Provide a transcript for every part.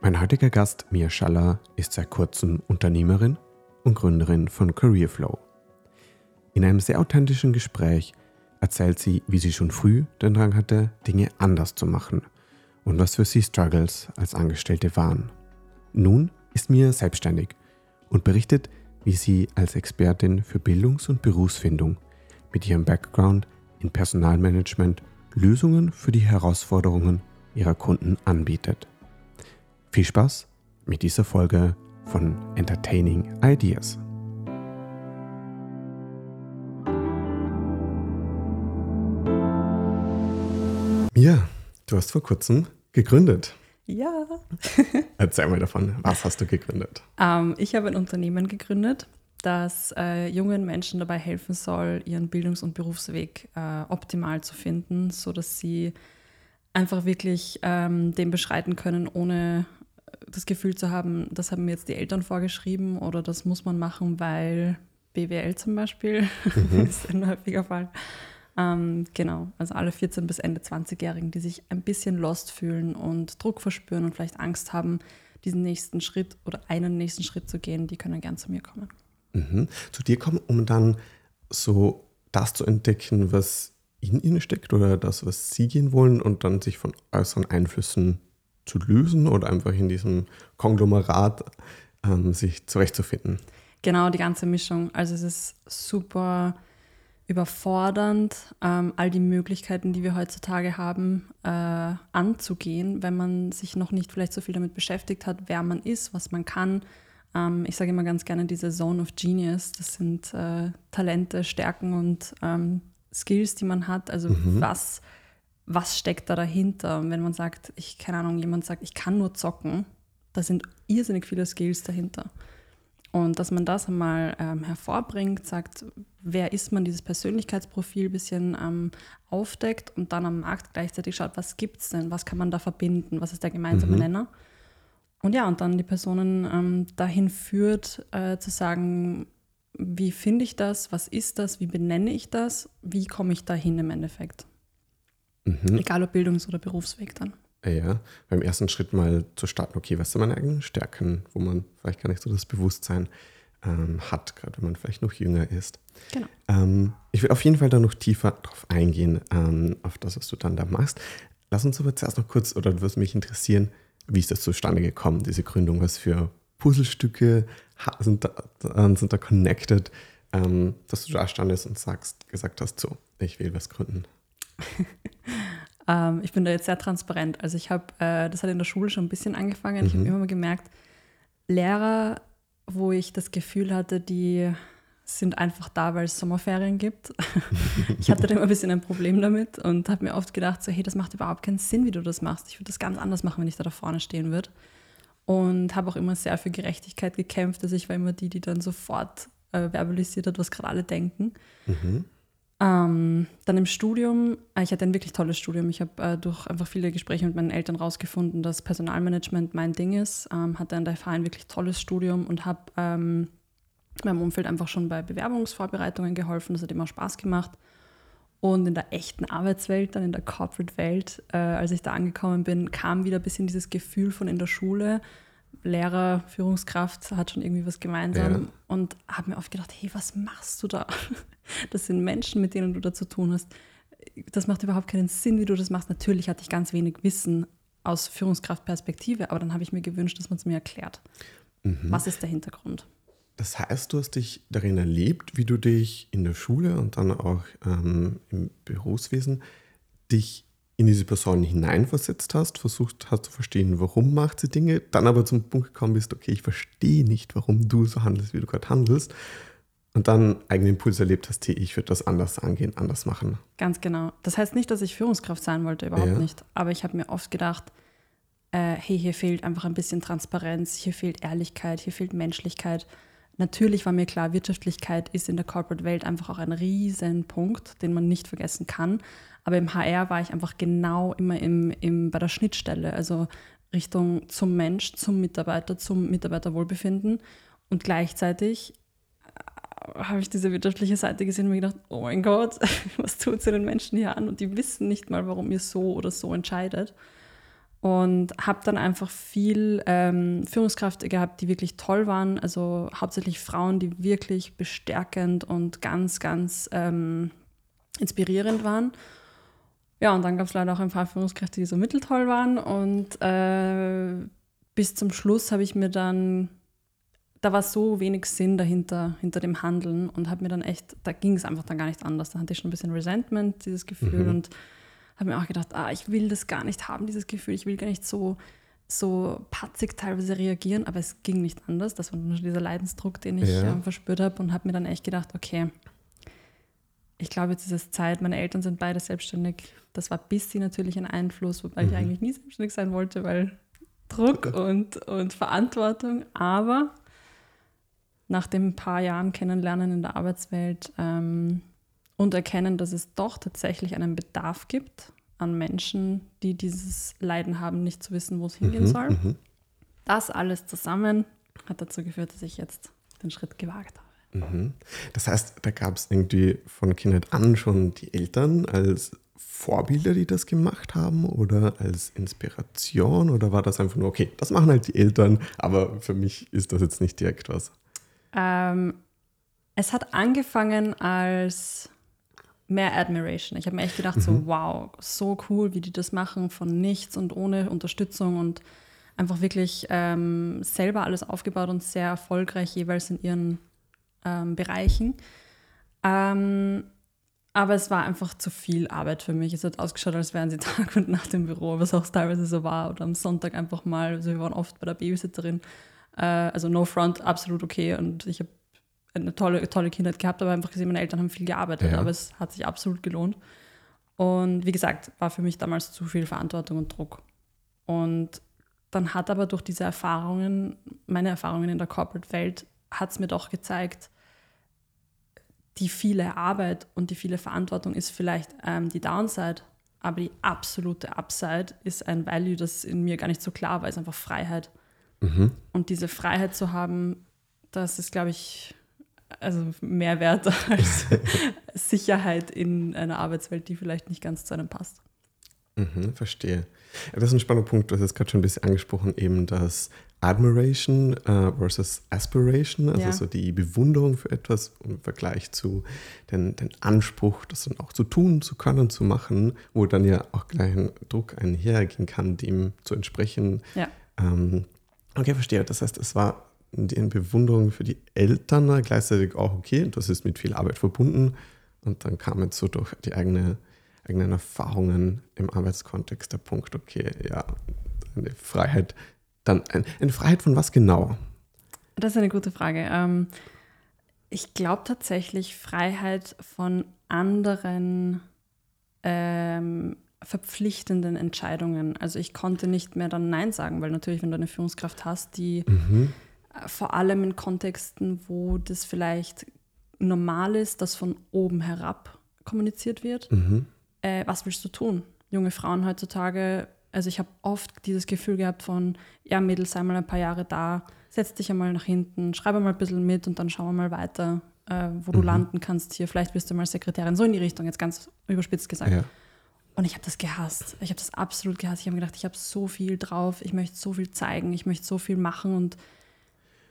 Mein heutiger Gast, Mia Schaller, ist seit kurzem Unternehmerin und Gründerin von Careerflow. In einem sehr authentischen Gespräch erzählt sie, wie sie schon früh den Drang hatte, Dinge anders zu machen und was für sie Struggles als Angestellte waren. Nun ist Mia selbstständig und berichtet, wie sie als Expertin für Bildungs- und Berufsfindung mit ihrem Background in Personalmanagement Lösungen für die Herausforderungen ihrer Kunden anbietet. Viel Spaß mit dieser Folge von Entertaining Ideas. Ja, du hast vor kurzem gegründet. Ja. Erzähl mal davon, was hast du gegründet? Ähm, ich habe ein Unternehmen gegründet, das äh, jungen Menschen dabei helfen soll, ihren Bildungs- und Berufsweg äh, optimal zu finden, sodass sie einfach wirklich ähm, den beschreiten können, ohne das Gefühl zu haben, das haben mir jetzt die Eltern vorgeschrieben oder das muss man machen, weil BWL zum Beispiel mhm. ist ein häufiger Fall. Ähm, genau, also alle 14- bis Ende 20-Jährigen, die sich ein bisschen lost fühlen und Druck verspüren und vielleicht Angst haben, diesen nächsten Schritt oder einen nächsten Schritt zu gehen, die können gern zu mir kommen. Mhm. Zu dir kommen, um dann so das zu entdecken, was in ihnen steckt oder das, was sie gehen wollen und dann sich von äußeren Einflüssen zu lösen oder einfach in diesem Konglomerat ähm, sich zurechtzufinden. Genau, die ganze Mischung. Also es ist super überfordernd, ähm, all die Möglichkeiten, die wir heutzutage haben, äh, anzugehen, wenn man sich noch nicht vielleicht so viel damit beschäftigt hat, wer man ist, was man kann. Ähm, ich sage immer ganz gerne diese Zone of Genius. Das sind äh, Talente, Stärken und ähm, Skills, die man hat. Also mhm. was, was steckt da dahinter? Und wenn man sagt, ich, keine Ahnung, jemand sagt, ich kann nur zocken, da sind irrsinnig viele Skills dahinter. Und dass man das einmal ähm, hervorbringt, sagt, wer ist man, dieses Persönlichkeitsprofil ein bisschen ähm, aufdeckt und dann am Markt gleichzeitig schaut, was gibt es denn, was kann man da verbinden, was ist der gemeinsame mhm. Nenner. Und ja, und dann die Personen ähm, dahin führt, äh, zu sagen, wie finde ich das, was ist das, wie benenne ich das, wie komme ich dahin im Endeffekt. Mhm. Egal ob Bildungs- oder Berufsweg dann. Ja, beim ersten Schritt mal zu starten, okay, was sind meine eigenen Stärken, wo man vielleicht gar nicht so das Bewusstsein ähm, hat, gerade wenn man vielleicht noch jünger ist. Genau. Ähm, ich will auf jeden Fall da noch tiefer drauf eingehen, ähm, auf das, was du dann da machst. Lass uns aber zuerst noch kurz, oder würde mich interessieren, wie ist das zustande gekommen, diese Gründung? Was für Puzzlestücke sind da, sind da connected, ähm, dass du da standest und sagst, gesagt hast, so, ich will was gründen? Ähm, ich bin da jetzt sehr transparent. Also ich habe, äh, das hat in der Schule schon ein bisschen angefangen. Mhm. Ich habe immer mal gemerkt, Lehrer, wo ich das Gefühl hatte, die sind einfach da, weil es Sommerferien gibt. ich hatte da immer ein bisschen ein Problem damit und habe mir oft gedacht, so, hey, das macht überhaupt keinen Sinn, wie du das machst. Ich würde das ganz anders machen, wenn ich da, da vorne stehen würde. Und habe auch immer sehr für Gerechtigkeit gekämpft. Also ich war immer die, die dann sofort äh, verbalisiert hat, was gerade alle denken. Mhm. Ähm, dann im Studium, äh, ich hatte ein wirklich tolles Studium. Ich habe äh, durch einfach viele Gespräche mit meinen Eltern rausgefunden, dass Personalmanagement mein Ding ist. Ähm, hatte an der FH ein wirklich tolles Studium und habe ähm, meinem Umfeld einfach schon bei Bewerbungsvorbereitungen geholfen. Das hat immer Spaß gemacht. Und in der echten Arbeitswelt, dann in der Corporate-Welt, äh, als ich da angekommen bin, kam wieder ein bisschen dieses Gefühl von in der Schule, Lehrer, Führungskraft hat schon irgendwie was gemeinsam ja. und habe mir oft gedacht, hey, was machst du da? Das sind Menschen, mit denen du da zu tun hast. Das macht überhaupt keinen Sinn, wie du das machst. Natürlich hatte ich ganz wenig Wissen aus Führungskraftperspektive, aber dann habe ich mir gewünscht, dass man es mir erklärt. Mhm. Was ist der Hintergrund? Das heißt, du hast dich darin erlebt, wie du dich in der Schule und dann auch ähm, im Berufswesen dich in diese Person hineinversetzt hast, versucht hast zu verstehen, warum macht sie Dinge, dann aber zum Punkt gekommen bist, okay, ich verstehe nicht, warum du so handelst, wie du gerade handelst. Und dann eigenen Impuls erlebt hast, hey, ich würde das anders angehen, anders machen. Ganz genau. Das heißt nicht, dass ich Führungskraft sein wollte, überhaupt ja. nicht. Aber ich habe mir oft gedacht, äh, hey, hier fehlt einfach ein bisschen Transparenz, hier fehlt Ehrlichkeit, hier fehlt Menschlichkeit. Natürlich war mir klar, Wirtschaftlichkeit ist in der Corporate-Welt einfach auch ein Riesenpunkt, den man nicht vergessen kann. Aber im HR war ich einfach genau immer im, im, bei der Schnittstelle, also Richtung zum Mensch, zum Mitarbeiter, zum Mitarbeiterwohlbefinden. Und gleichzeitig äh, habe ich diese wirtschaftliche Seite gesehen und mir gedacht, oh mein Gott, was tut sie den Menschen hier an? Und die wissen nicht mal, warum ihr so oder so entscheidet. Und habe dann einfach viel ähm, Führungskräfte gehabt, die wirklich toll waren. Also hauptsächlich Frauen, die wirklich bestärkend und ganz, ganz ähm, inspirierend waren. Ja, und dann gab es leider auch ein paar Führungskräfte, die so mitteltoll waren. Und äh, bis zum Schluss habe ich mir dann, da war so wenig Sinn dahinter, hinter dem Handeln und habe mir dann echt, da ging es einfach dann gar nicht anders. Da hatte ich schon ein bisschen Resentment, dieses Gefühl mhm. und habe mir auch gedacht, ah, ich will das gar nicht haben, dieses Gefühl. Ich will gar nicht so, so patzig teilweise reagieren, aber es ging nicht anders. Das war nur dieser Leidensdruck, den ich ja. äh, verspürt habe und habe mir dann echt gedacht, okay, ich glaube, jetzt ist es Zeit. Meine Eltern sind beide selbstständig. Das war bis sie natürlich ein Einfluss, wobei mhm. ich eigentlich nie selbstständig sein wollte, weil Druck und, und Verantwortung. Aber nach den paar Jahren Kennenlernen in der Arbeitswelt ähm, und erkennen, dass es doch tatsächlich einen Bedarf gibt an Menschen, die dieses Leiden haben, nicht zu wissen, wo es hingehen mhm, soll. Mhm. Das alles zusammen hat dazu geführt, dass ich jetzt den Schritt gewagt habe. Mhm. Das heißt, da gab es irgendwie von Kindheit an schon die Eltern als Vorbilder, die das gemacht haben oder als Inspiration oder war das einfach nur, okay, das machen halt die Eltern, aber für mich ist das jetzt nicht direkt was? Ähm, es hat angefangen als mehr Admiration. Ich habe mir echt gedacht, mhm. so wow, so cool, wie die das machen, von nichts und ohne Unterstützung und einfach wirklich ähm, selber alles aufgebaut und sehr erfolgreich jeweils in ihren ähm, Bereichen. Ähm, aber es war einfach zu viel Arbeit für mich. Es hat ausgeschaut, als wären sie Tag und Nacht im Büro, was auch teilweise so war. Oder am Sonntag einfach mal, also wir waren oft bei der Babysitterin. Äh, also no front, absolut okay. Und ich habe eine tolle, tolle Kindheit gehabt, aber einfach gesehen, meine Eltern haben viel gearbeitet, ja. aber es hat sich absolut gelohnt. Und wie gesagt, war für mich damals zu viel Verantwortung und Druck. Und dann hat aber durch diese Erfahrungen, meine Erfahrungen in der Corporate-Welt, hat es mir doch gezeigt, die viele Arbeit und die viele Verantwortung ist vielleicht ähm, die Downside, aber die absolute Upside ist ein Value, das in mir gar nicht so klar war, ist einfach Freiheit. Mhm. Und diese Freiheit zu haben, das ist, glaube ich, also mehr wert als Sicherheit in einer Arbeitswelt, die vielleicht nicht ganz zu einem passt. Mhm, verstehe. Das ist ein spannender Punkt, du hast jetzt gerade schon ein bisschen angesprochen, eben das Admiration äh, versus Aspiration, also ja. so die Bewunderung für etwas im Vergleich zu den, den Anspruch, das dann auch zu tun, zu können, zu machen, wo dann ja auch gleich ein Druck einhergehen kann, dem zu entsprechen. Ja. Ähm, okay, verstehe. Das heißt, es war die Bewunderung für die Eltern gleichzeitig auch okay, das ist mit viel Arbeit verbunden und dann kam jetzt so durch die eigene, eigenen Erfahrungen im Arbeitskontext der Punkt, okay, ja, eine Freiheit dann eine Freiheit von was genau? Das ist eine gute Frage. Ähm, ich glaube tatsächlich Freiheit von anderen ähm, verpflichtenden Entscheidungen. Also ich konnte nicht mehr dann Nein sagen, weil natürlich, wenn du eine Führungskraft hast, die mhm. Vor allem in Kontexten, wo das vielleicht normal ist, dass von oben herab kommuniziert wird, mhm. äh, was willst du tun? Junge Frauen heutzutage also ich habe oft dieses Gefühl gehabt von, ja Mädel, sei mal ein paar Jahre da, setz dich einmal nach hinten, schreibe mal ein bisschen mit und dann schauen wir mal weiter, äh, wo du mhm. landen kannst hier. Vielleicht bist du mal Sekretärin, so in die Richtung, jetzt ganz überspitzt gesagt. Ja. Und ich habe das gehasst. Ich habe das absolut gehasst. Ich habe mir gedacht, ich habe so viel drauf, ich möchte so viel zeigen, ich möchte so viel machen und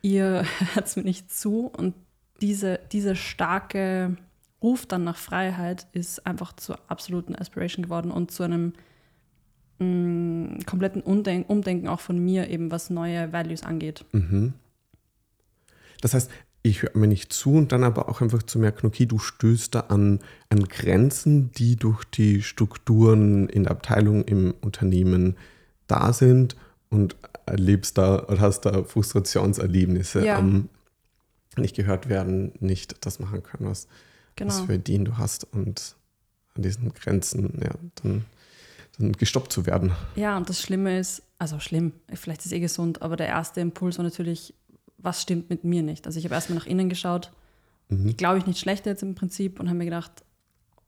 ihr hört es mir nicht zu. Und diese, diese starke Ruf dann nach Freiheit ist einfach zur absoluten Aspiration geworden und zu einem mh, kompletten Umdenken, Umdenken auch von mir, eben was neue Values angeht. Mhm. Das heißt, ich höre mir nicht zu und dann aber auch einfach zu merken, okay, du stößt da an, an Grenzen, die durch die Strukturen in der Abteilung im Unternehmen da sind und erlebst da und hast da Frustrationserlebnisse ja. am nicht gehört werden, nicht das machen können, was, genau. was für den du hast und an diesen Grenzen, ja, dann gestoppt zu werden. Ja, und das Schlimme ist, also schlimm, vielleicht ist es eh gesund, aber der erste Impuls war natürlich, was stimmt mit mir nicht? Also ich habe erstmal nach innen geschaut, mhm. glaube ich nicht schlecht jetzt im Prinzip und habe mir gedacht,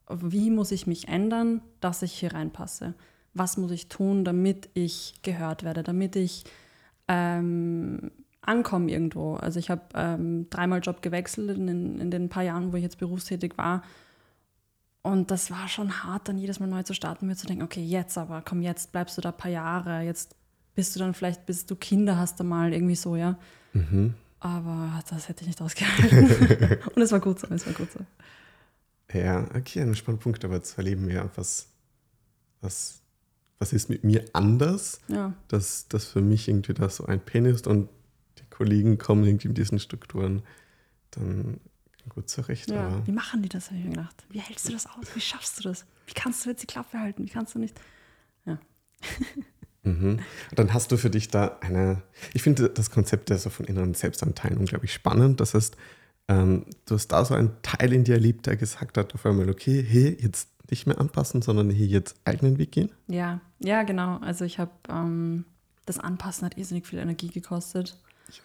wie muss ich mich ändern, dass ich hier reinpasse? Was muss ich tun, damit ich gehört werde, damit ich ähm, ankomme irgendwo? Also ich habe ähm, dreimal Job gewechselt in, in den paar Jahren, wo ich jetzt berufstätig war Und das war schon hart, dann jedes Mal neu zu starten, mir zu denken, okay, jetzt aber, komm, jetzt bleibst du da ein paar Jahre, jetzt bist du dann vielleicht, bis du Kinder hast, einmal irgendwie so, ja. Mhm. Aber das hätte ich nicht ausgehalten. Und es war gut so, es war gut so. Ja, okay, ein spannender Punkt, aber zu erleben, ja, was, was, was ist mit mir anders, ja. dass das für mich irgendwie da so ein Pen ist und die Kollegen kommen irgendwie in diesen Strukturen dann gut zurecht. Ja, wie machen die das, habe ich mir gedacht. Wie hältst du das aus? Wie schaffst du das? Wie kannst du jetzt die Klappe halten? Wie kannst du nicht? Ja. Mhm. Dann hast du für dich da eine, ich finde das Konzept der so von inneren Selbstanteilen unglaublich spannend. Das heißt, ähm, du hast da so einen Teil in dir erlebt, der gesagt hat auf einmal, okay, hey, jetzt nicht mehr anpassen, sondern hier jetzt eigenen Weg gehen? Ja, ja, genau. Also ich habe, ähm, das Anpassen hat irrsinnig viel Energie gekostet.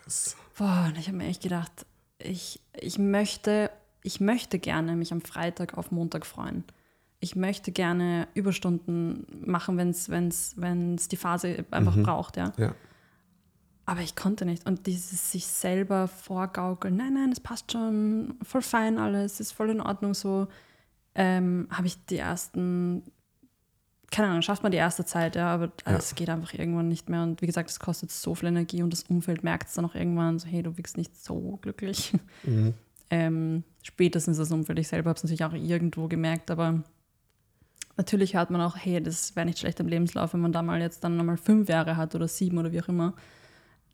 Yes. Boah, und ich habe mir echt gedacht, ich, ich, möchte, ich möchte gerne mich am Freitag auf Montag freuen. Ich möchte gerne Überstunden machen, wenn es die Phase einfach mhm. braucht, ja. ja. Aber ich konnte nicht. Und dieses sich selber vorgaukeln, nein, nein, es passt schon, voll fein alles, ist voll in Ordnung so, ähm, habe ich die ersten, keine Ahnung, schafft man die erste Zeit, ja, aber ja. es geht einfach irgendwann nicht mehr. Und wie gesagt, es kostet so viel Energie und das Umfeld merkt es dann auch irgendwann so, hey, du wirkst nicht so glücklich. Mhm. ähm, spätestens das Umfeld, ich selber habe es natürlich auch irgendwo gemerkt, aber natürlich hört man auch, hey, das wäre nicht schlecht im Lebenslauf, wenn man da mal jetzt dann nochmal fünf Jahre hat oder sieben oder wie auch immer.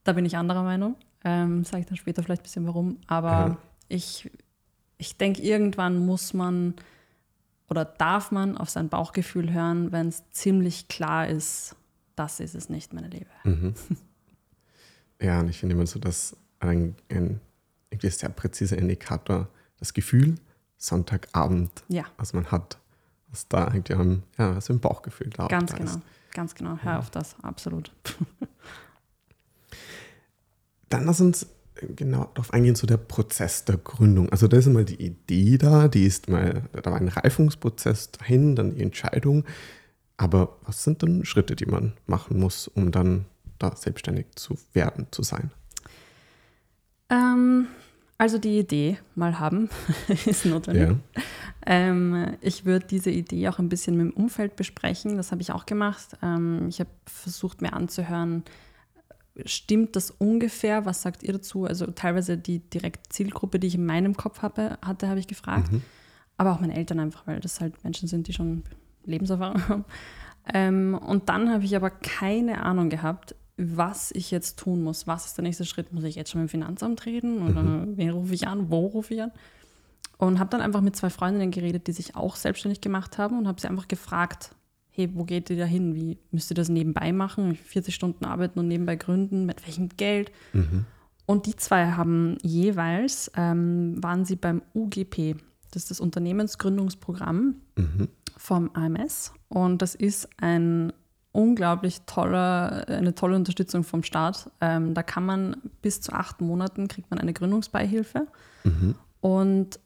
Da bin ich anderer Meinung. Ähm, Sage ich dann später vielleicht ein bisschen warum. Aber ja. ich, ich denke, irgendwann muss man oder darf man auf sein Bauchgefühl hören, wenn es ziemlich klar ist, das ist es nicht, meine Liebe. Mhm. Ja, und ich finde immer so, dass ein, ein irgendwie sehr präziser Indikator das Gefühl Sonntagabend, ja. was man hat, was da eigentlich am, ja, was im Bauchgefühl da Ganz da genau, ist. ganz genau. Hör ja. auf das, absolut. Dann lass uns genau darauf eingehen, so der Prozess der Gründung. Also da ist einmal die Idee da, die ist mal, da war ein Reifungsprozess dahin, dann die Entscheidung. Aber was sind dann Schritte, die man machen muss, um dann da selbstständig zu werden, zu sein? Ähm, also die Idee mal haben ist notwendig. Ja. Ähm, ich würde diese Idee auch ein bisschen mit dem Umfeld besprechen. Das habe ich auch gemacht. Ähm, ich habe versucht, mir anzuhören, stimmt das ungefähr? Was sagt ihr dazu? Also teilweise die direkte Zielgruppe, die ich in meinem Kopf habe, hatte, habe ich gefragt. Mhm. Aber auch meine Eltern einfach, weil das halt Menschen sind, die schon Lebenserfahrung haben. Ähm, und dann habe ich aber keine Ahnung gehabt, was ich jetzt tun muss. Was ist der nächste Schritt? Muss ich jetzt schon mit dem Finanzamt reden? Oder mhm. wen rufe ich an? Wo rufe ich an? Und habe dann einfach mit zwei Freundinnen geredet, die sich auch selbstständig gemacht haben und habe sie einfach gefragt, hey, wo geht ihr da hin? Wie müsst ihr das nebenbei machen? 40 Stunden arbeiten und nebenbei gründen? Mit welchem Geld? Mhm. Und die zwei haben jeweils, ähm, waren sie beim UGP, das ist das Unternehmensgründungsprogramm mhm. vom AMS. Und das ist ein unglaublich toller, eine tolle Unterstützung vom Staat. Ähm, da kann man bis zu acht Monaten kriegt man eine Gründungsbeihilfe mhm. und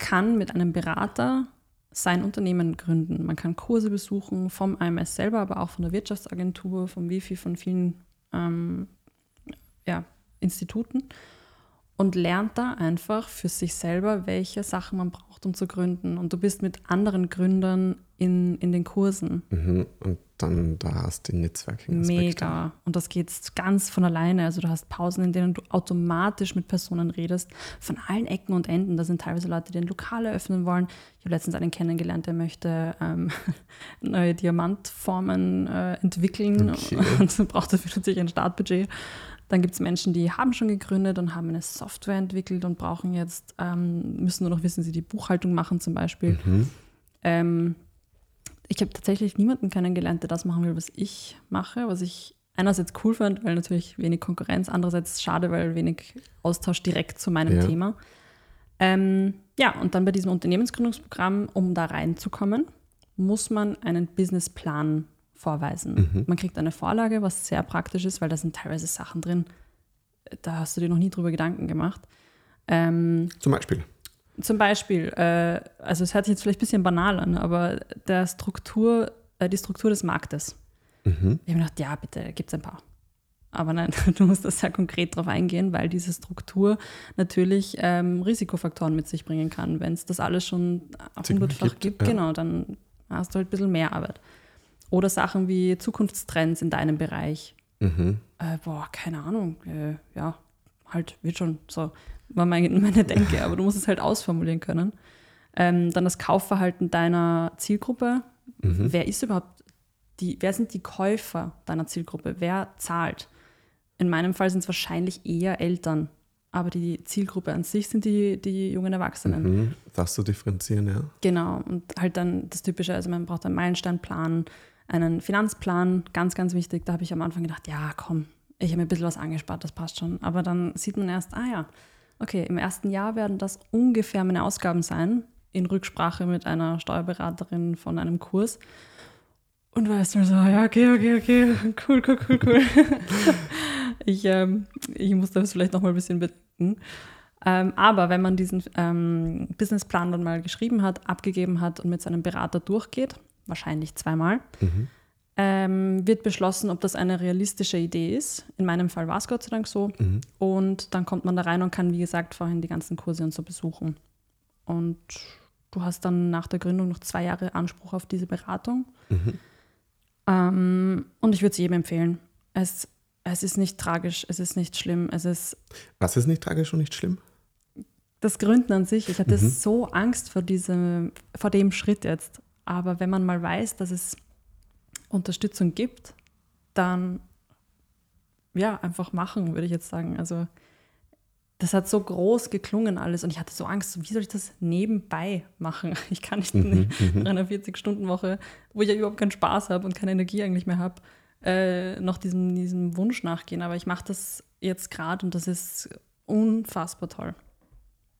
kann mit einem Berater sein Unternehmen gründen. Man kann Kurse besuchen vom IMS selber, aber auch von der Wirtschaftsagentur, vom WIFI, von vielen ähm, ja, Instituten und lernt da einfach für sich selber, welche Sachen man braucht, um zu gründen. Und du bist mit anderen Gründern in, in den Kursen. Mhm. Und dann da hast du Netzwerking. Mega. Und das geht ganz von alleine. Also du hast Pausen, in denen du automatisch mit Personen redest, von allen Ecken und Enden. Da sind teilweise Leute, die ein Lokal eröffnen wollen. Ich habe letztens einen kennengelernt, der möchte ähm, neue Diamantformen äh, entwickeln okay. und braucht dafür natürlich ein Startbudget. Dann gibt es Menschen, die haben schon gegründet und haben eine Software entwickelt und brauchen jetzt, ähm, müssen nur noch wissen, sie die Buchhaltung machen zum Beispiel. Mhm. Ähm, ich habe tatsächlich niemanden kennengelernt, der das machen will, was ich mache, was ich einerseits cool fand, weil natürlich wenig Konkurrenz, andererseits schade, weil wenig Austausch direkt zu meinem ja. Thema. Ähm, ja, und dann bei diesem Unternehmensgründungsprogramm, um da reinzukommen, muss man einen Businessplan vorweisen. Mhm. Man kriegt eine Vorlage, was sehr praktisch ist, weil da sind teilweise Sachen drin, da hast du dir noch nie drüber Gedanken gemacht. Ähm, Zum Beispiel. Zum Beispiel, äh, also es hört sich jetzt vielleicht ein bisschen banal an, aber der Struktur, äh, die Struktur des Marktes. Mhm. Ich habe mir gedacht, ja, bitte, gibt es ein paar. Aber nein, du musst da sehr konkret drauf eingehen, weil diese Struktur natürlich ähm, Risikofaktoren mit sich bringen kann. Wenn es das alles schon hundertfach gibt, gibt ja. genau, dann hast du halt ein bisschen mehr Arbeit. Oder Sachen wie Zukunftstrends in deinem Bereich. Mhm. Äh, boah, keine Ahnung. Äh, ja, halt, wird schon so, war meine, meine Denke, aber du musst es halt ausformulieren können. Ähm, dann das Kaufverhalten deiner Zielgruppe. Mhm. Wer ist überhaupt die, wer sind die Käufer deiner Zielgruppe? Wer zahlt? In meinem Fall sind es wahrscheinlich eher Eltern, aber die Zielgruppe an sich sind die, die jungen Erwachsenen. Mhm. Darfst du differenzieren, ja? Genau, und halt dann das Typische, also man braucht einen Meilensteinplan, einen Finanzplan, ganz, ganz wichtig. Da habe ich am Anfang gedacht, ja, komm, ich habe mir ein bisschen was angespart, das passt schon. Aber dann sieht man erst, ah ja, okay, im ersten Jahr werden das ungefähr meine Ausgaben sein, in Rücksprache mit einer Steuerberaterin von einem Kurs. Und weißt du so, ja, okay, okay, okay, cool, cool, cool, cool. ich, ähm, ich muss das vielleicht noch mal ein bisschen bedenken. Ähm, aber wenn man diesen ähm, Businessplan dann mal geschrieben hat, abgegeben hat und mit seinem Berater durchgeht, wahrscheinlich zweimal, mhm ähm, wird beschlossen, ob das eine realistische Idee ist. In meinem Fall war es Gott sei Dank so. Mhm. Und dann kommt man da rein und kann, wie gesagt, vorhin die ganzen Kurse und so besuchen. Und du hast dann nach der Gründung noch zwei Jahre Anspruch auf diese Beratung. Mhm. Ähm, und ich würde es jedem empfehlen. Es, es ist nicht tragisch, es ist nicht schlimm. Es ist Was ist nicht tragisch und nicht schlimm? Das Gründen an sich. Ich hatte mhm. so Angst vor, diesem, vor dem Schritt jetzt. Aber wenn man mal weiß, dass es Unterstützung gibt, dann ja, einfach machen, würde ich jetzt sagen. Also das hat so groß geklungen alles und ich hatte so Angst, wie soll ich das nebenbei machen? Ich kann nicht mhm, in einer 40-Stunden-Woche, wo ich ja überhaupt keinen Spaß habe und keine Energie eigentlich mehr habe, äh, noch diesem, diesem Wunsch nachgehen. Aber ich mache das jetzt gerade und das ist unfassbar toll.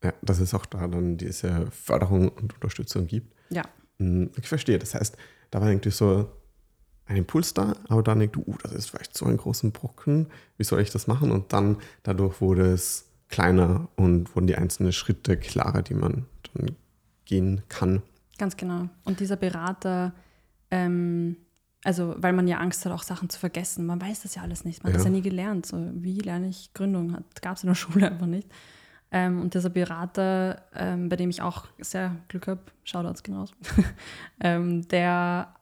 Ja, dass es auch da dann diese Förderung und Unterstützung gibt. Ja. Hm, ich verstehe. Das heißt, da war irgendwie so ein Impuls da, aber dann denkst du, uh, das ist vielleicht so ein großen Brocken, wie soll ich das machen? Und dann dadurch wurde es kleiner und wurden die einzelnen Schritte klarer, die man dann gehen kann. Ganz genau. Und dieser Berater, ähm, also weil man ja Angst hat, auch Sachen zu vergessen. Man weiß das ja alles nicht. Man ja. hat das ja nie gelernt. So, wie lerne ich Gründung? Gab es in der Schule einfach nicht. Ähm, und dieser Berater, ähm, bei dem ich auch sehr Glück habe, Shoutouts genauso, ähm, der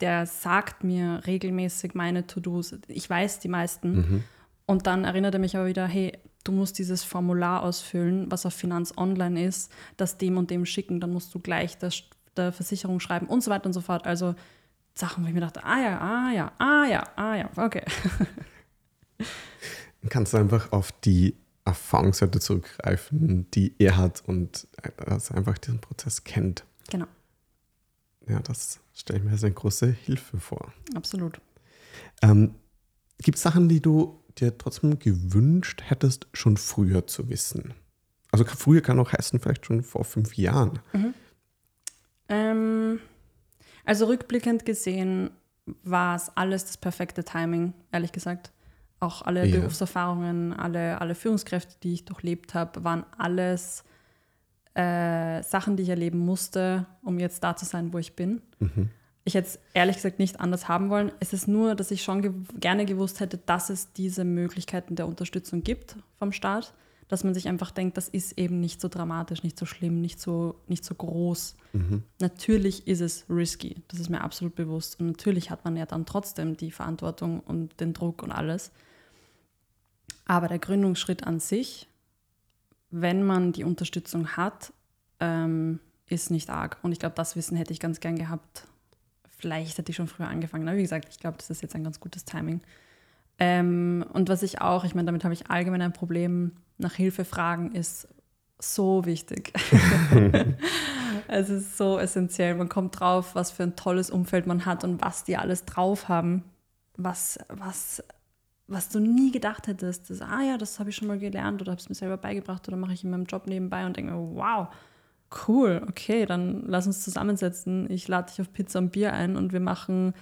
der sagt mir regelmäßig meine To-Dos. Ich weiß die meisten. Mhm. Und dann erinnert er mich aber wieder, hey, du musst dieses Formular ausfüllen, was auf Finanz Online ist, das dem und dem schicken, dann musst du gleich das, der Versicherung schreiben und so weiter und so fort. Also Sachen, wo ich mir dachte, ah ja, ah ja, ah ja, ah ja, okay. Kannst du einfach auf die Erfahrungswerte zurückgreifen, die er hat und dass er einfach diesen Prozess kennt. Genau. Ja, das stelle ich mir als eine große Hilfe vor. Absolut. Ähm, Gibt es Sachen, die du dir trotzdem gewünscht hättest, schon früher zu wissen? Also früher kann auch heißen, vielleicht schon vor fünf Jahren. Mhm. Ähm, also rückblickend gesehen war es alles das perfekte Timing, ehrlich gesagt. Auch alle ja. Berufserfahrungen, alle, alle Führungskräfte, die ich durchlebt habe, waren alles äh, Sachen, die ich erleben musste, um jetzt da zu sein, wo ich bin. Mhm. Ich hätte es ehrlich gesagt nicht anders haben wollen. Es ist nur, dass ich schon ge gerne gewusst hätte, dass es diese Möglichkeiten der Unterstützung gibt vom Staat, dass man sich einfach denkt, das ist eben nicht so dramatisch, nicht so schlimm, nicht so, nicht so groß. Mhm. Natürlich ist es risky, das ist mir absolut bewusst. Und natürlich hat man ja dann trotzdem die Verantwortung und den Druck und alles. Aber der Gründungsschritt an sich wenn man die Unterstützung hat, ähm, ist nicht arg. Und ich glaube, das Wissen hätte ich ganz gern gehabt. Vielleicht hätte ich schon früher angefangen. Aber wie gesagt, ich glaube, das ist jetzt ein ganz gutes Timing. Ähm, und was ich auch, ich meine, damit habe ich allgemein ein Problem, nach Hilfe fragen ist so wichtig. es ist so essentiell. Man kommt drauf, was für ein tolles Umfeld man hat und was die alles drauf haben. Was, was was du nie gedacht hättest, dass, ah ja, das habe ich schon mal gelernt oder habe es mir selber beigebracht oder mache ich in meinem Job nebenbei und denke mir, wow, cool, okay, dann lass uns zusammensetzen. Ich lade dich auf Pizza und Bier ein und wir machen,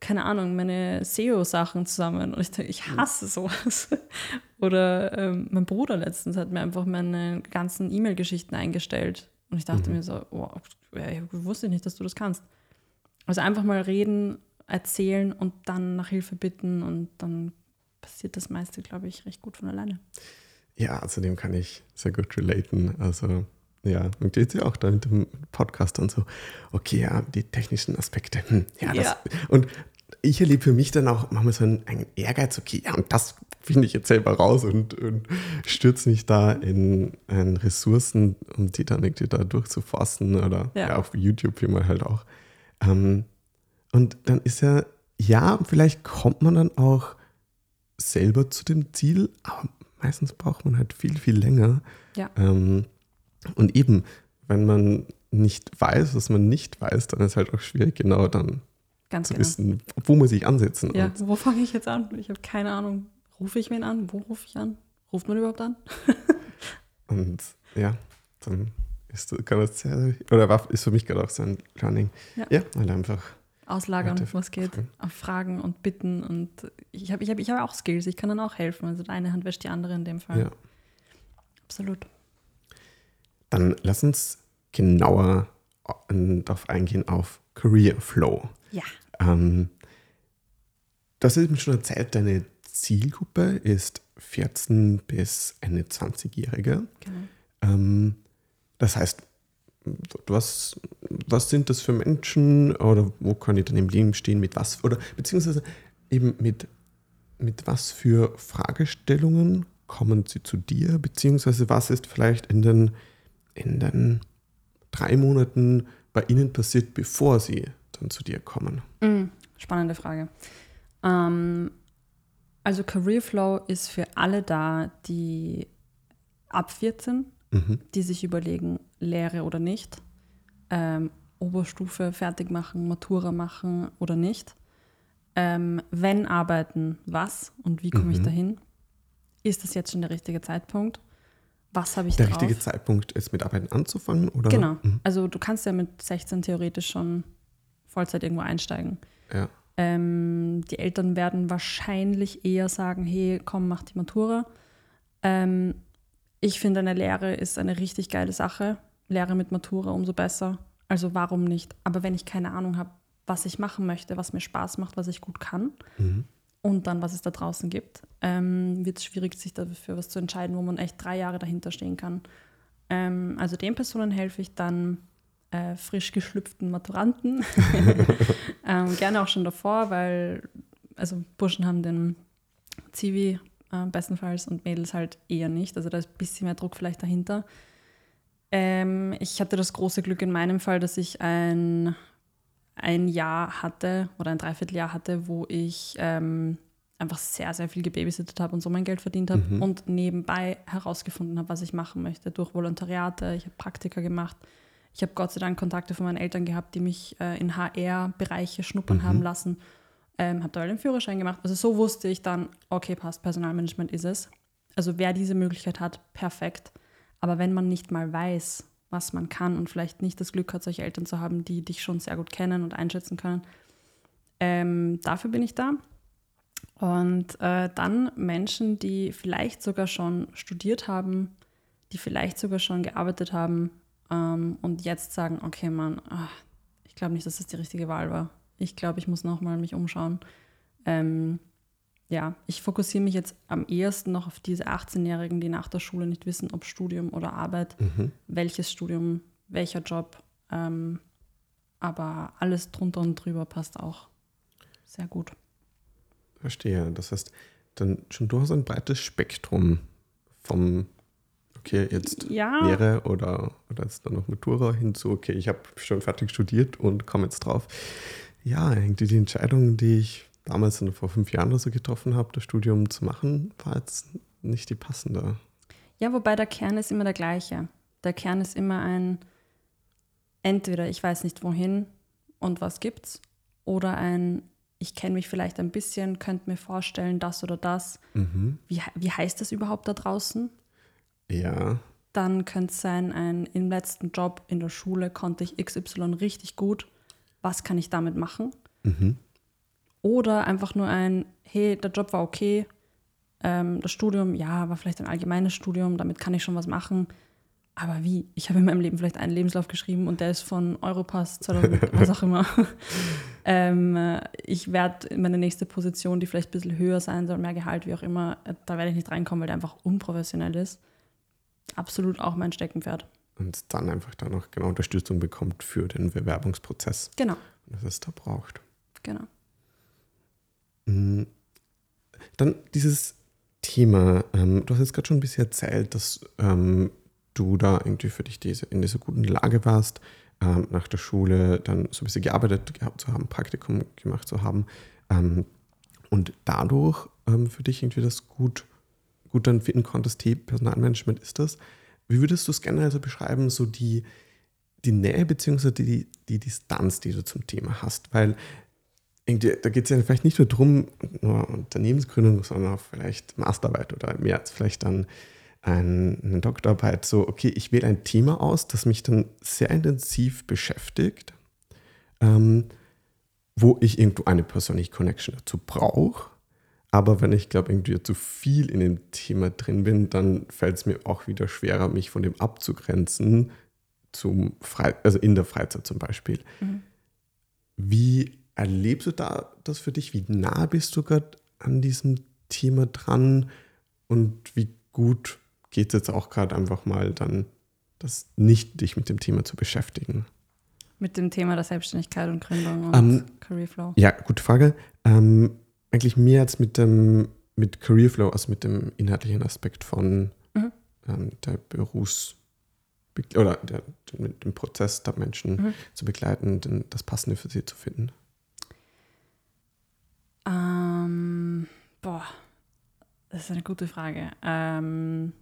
keine Ahnung, meine SEO-Sachen zusammen. Und ich denke, ich hasse sowas. oder ähm, mein Bruder letztens hat mir einfach meine ganzen E-Mail-Geschichten eingestellt. Und ich dachte mhm. mir so, wow, ich wusste nicht, dass du das kannst. Also einfach mal reden, erzählen und dann nach Hilfe bitten und dann passiert das meiste, glaube ich, recht gut von alleine. Ja, also dem kann ich sehr gut relaten. Also ja, und jetzt ja auch da mit dem Podcast und so. Okay, ja, die technischen Aspekte. Hm, ja, das, Ja. und ich erlebe für mich dann auch manchmal so einen, einen Ehrgeiz, okay, ja, und das finde ich jetzt selber raus und, und stürze mich da in, in Ressourcen, um die dann irgendwie da durchzufassen oder ja. Ja. auf YouTube wie man halt auch. Ähm, und dann ist ja, ja, vielleicht kommt man dann auch selber zu dem Ziel, aber meistens braucht man halt viel, viel länger. Ja. Ähm, und eben, wenn man nicht weiß, was man nicht weiß, dann ist halt auch schwierig, genau dann Ganz zu genau. wissen, wo muss ich ansetzen. Ja, wo fange ich jetzt an? Ich habe keine Ahnung. Rufe ich wen an? Wo rufe ich an? Ruft man überhaupt an? und ja, dann ist, kann das sehr, oder ist für mich gerade auch so ein Learning. Ja. Ja, weil einfach, Auslagern, Leute was geht. fragen. Fragen und Bitten. Und ich habe ich hab, ich hab auch Skills, ich kann dann auch helfen. Also eine Hand wäscht die andere in dem Fall. ja. Absolut. Dann lass uns genauer darauf eingehen auf Career Flow. Ja. Ähm, du hast eben schon erzählt, deine Zielgruppe ist 14 bis Ende 20-Jährige. Genau. Ähm, das heißt, was, was sind das für Menschen oder wo können die dann im Leben stehen, mit was oder beziehungsweise eben mit, mit was für Fragestellungen kommen sie zu dir, beziehungsweise was ist vielleicht in den, in den drei Monaten bei ihnen passiert, bevor sie dann zu dir kommen? Mm, spannende Frage. Ähm, also Career Flow ist für alle da, die ab 14, Mhm. die sich überlegen, Lehre oder nicht, ähm, Oberstufe fertig machen, Matura machen oder nicht. Ähm, wenn arbeiten, was und wie komme ich Mhm. dahin? Ist das jetzt schon der richtige Zeitpunkt? Was habe ich Der drauf? richtige Zeitpunkt ist, mit Arbeiten anzufangen? Oder? Genau. Mhm. Also du kannst ja mit 16 theoretisch schon Vollzeit irgendwo einsteigen. Ja. Ähm, die Eltern werden wahrscheinlich eher sagen, hey, komm, mach die Matura. Ähm, ich finde, eine Lehre ist eine richtig geile Sache. Lehre mit Matura umso besser. Also warum nicht? Aber wenn ich keine Ahnung habe, was ich machen möchte, was mir Spaß macht, was ich gut kann Mhm. und dann, was es da draußen gibt, ähm, wird es schwierig, sich dafür was zu entscheiden, wo man echt drei Jahre dahinter stehen kann. Ähm, also den Personen helfe ich dann äh, frisch geschlüpften Maturanten. ähm, gerne auch schon davor, weil also Burschen haben den Zivi äh, bestenfalls und Mädels halt eher nicht. Also da ist ein bisschen mehr Druck vielleicht dahinter. Ähm, ich hatte das große Glück in meinem Fall, dass ich ein, ein Jahr hatte oder ein Dreivierteljahr hatte, wo ich ähm, einfach sehr, sehr viel gebabysittet habe und so mein Geld verdient habe Mhm. und nebenbei herausgefunden habe, was ich machen möchte durch Volontariate. Ich habe Praktika gemacht. Ich habe Gott sei Dank Kontakte von meinen Eltern gehabt, die mich äh, in HR-Bereiche schnuppern Mhm. haben lassen. Ähm, habe da den Führerschein gemacht. Also so wusste ich dann, okay, passt, Personalmanagement ist es. Also wer diese Möglichkeit hat, perfekt. Aber wenn man nicht mal weiß, was man kann und vielleicht nicht das Glück hat, solche Eltern zu haben, die dich schon sehr gut kennen und einschätzen können, ähm, dafür bin ich da. Und äh, dann Menschen, die vielleicht sogar schon studiert haben, die vielleicht sogar schon gearbeitet haben ähm, und jetzt sagen, okay, Mann, ah, ich glaube nicht, dass das die richtige Wahl war. Ich glaube, ich muss nochmal mich umschauen. Ähm, ja, ich fokussiere mich jetzt am ehesten noch auf diese 18-Jährigen, die nach der Schule nicht wissen, ob Studium oder Arbeit, Mhm. welches Studium, welcher Job. Ähm, aber alles drunter und drüber passt auch sehr gut. Verstehe. Das heißt, dann schon durchaus ein breites Spektrum vom, okay, jetzt Ja, Lehre oder, oder jetzt dann noch Matura hinzu, okay, ich habe schon fertig studiert und komme jetzt drauf. Ja, irgendwie die Entscheidung, die ich damals vor fünf Jahren oder so getroffen habe, das Studium zu machen, war jetzt nicht die passende. Ja, wobei der Kern ist immer der gleiche. Der Kern ist immer ein entweder ich weiß nicht wohin und was gibt's oder ein ich kenne mich vielleicht ein bisschen, könnte mir vorstellen, das oder das. Mhm. Wie, wie heißt das überhaupt da draußen? Ja, Dann könnte es sein, ein im letzten Job in der Schule konnte ich XY richtig gut. Was kann ich damit machen? mhm. Oder einfach nur ein, hey, der Job war okay, ähm, das Studium, ja, war vielleicht ein allgemeines Studium, damit kann ich schon was machen. aber wie? Ich habe in meinem Leben vielleicht einen Lebenslauf geschrieben und der ist von Europass 2000, was auch immer. ähm, ich werde meine nächste Position, die vielleicht ein bisschen höher sein soll, mehr Gehalt, wie auch immer, äh, da werde ich nicht reinkommen, weil der einfach unprofessionell ist. Absolut auch mein Steckenpferd. Und dann einfach dann noch genau Unterstützung bekommt für den Bewerbungsprozess. Genau. Was es da braucht. Genau. Mhm. Dann dieses Thema, ähm, du hast jetzt gerade schon ein bisschen erzählt, dass ähm, du da irgendwie für dich diese, in dieser guten Lage warst, ähm, nach der Schule dann so ein bisschen gearbeitet gehabt zu haben, Praktikum gemacht zu haben ähm, und dadurch ähm, für dich irgendwie das gut, gut dann finden konntest, T Personalmanagement ist das. Wie würdest du es generell so beschreiben, so die, die Nähe bzw. Die, die Distanz, die du zum Thema hast? Weil da geht es ja vielleicht nicht nur darum, nur Unternehmensgründung, sondern auch vielleicht Masterarbeit oder mehr als vielleicht dann eine Doktorarbeit. So, okay, ich wähle ein Thema aus, das mich dann sehr intensiv beschäftigt, ähm, wo ich irgendwo eine persönliche Connection dazu brauche. Aber wenn ich glaube, irgendwie zu viel in dem Thema drin bin, dann fällt es mir auch wieder schwerer, mich von dem abzugrenzen, zum Fre also in der Freizeit zum Beispiel. Mhm. Wie erlebst du da das für dich? Wie nah bist du gerade an diesem Thema dran? Und wie gut geht es jetzt auch gerade einfach mal dann, das nicht dich mit dem Thema zu beschäftigen? Mit dem Thema der Selbstständigkeit und Gründung und ähm, Careerflow? Ja, gute Frage. Ähm, eigentlich mehr als mit dem mit Careerflow, als mit dem inhaltlichen Aspekt von mhm. ähm, der Berufs- oder der, mit dem Prozess der Menschen mhm. zu begleiten, denn das Passende für sie zu finden. Ähm, boah, das ist eine gute Frage. Ähm,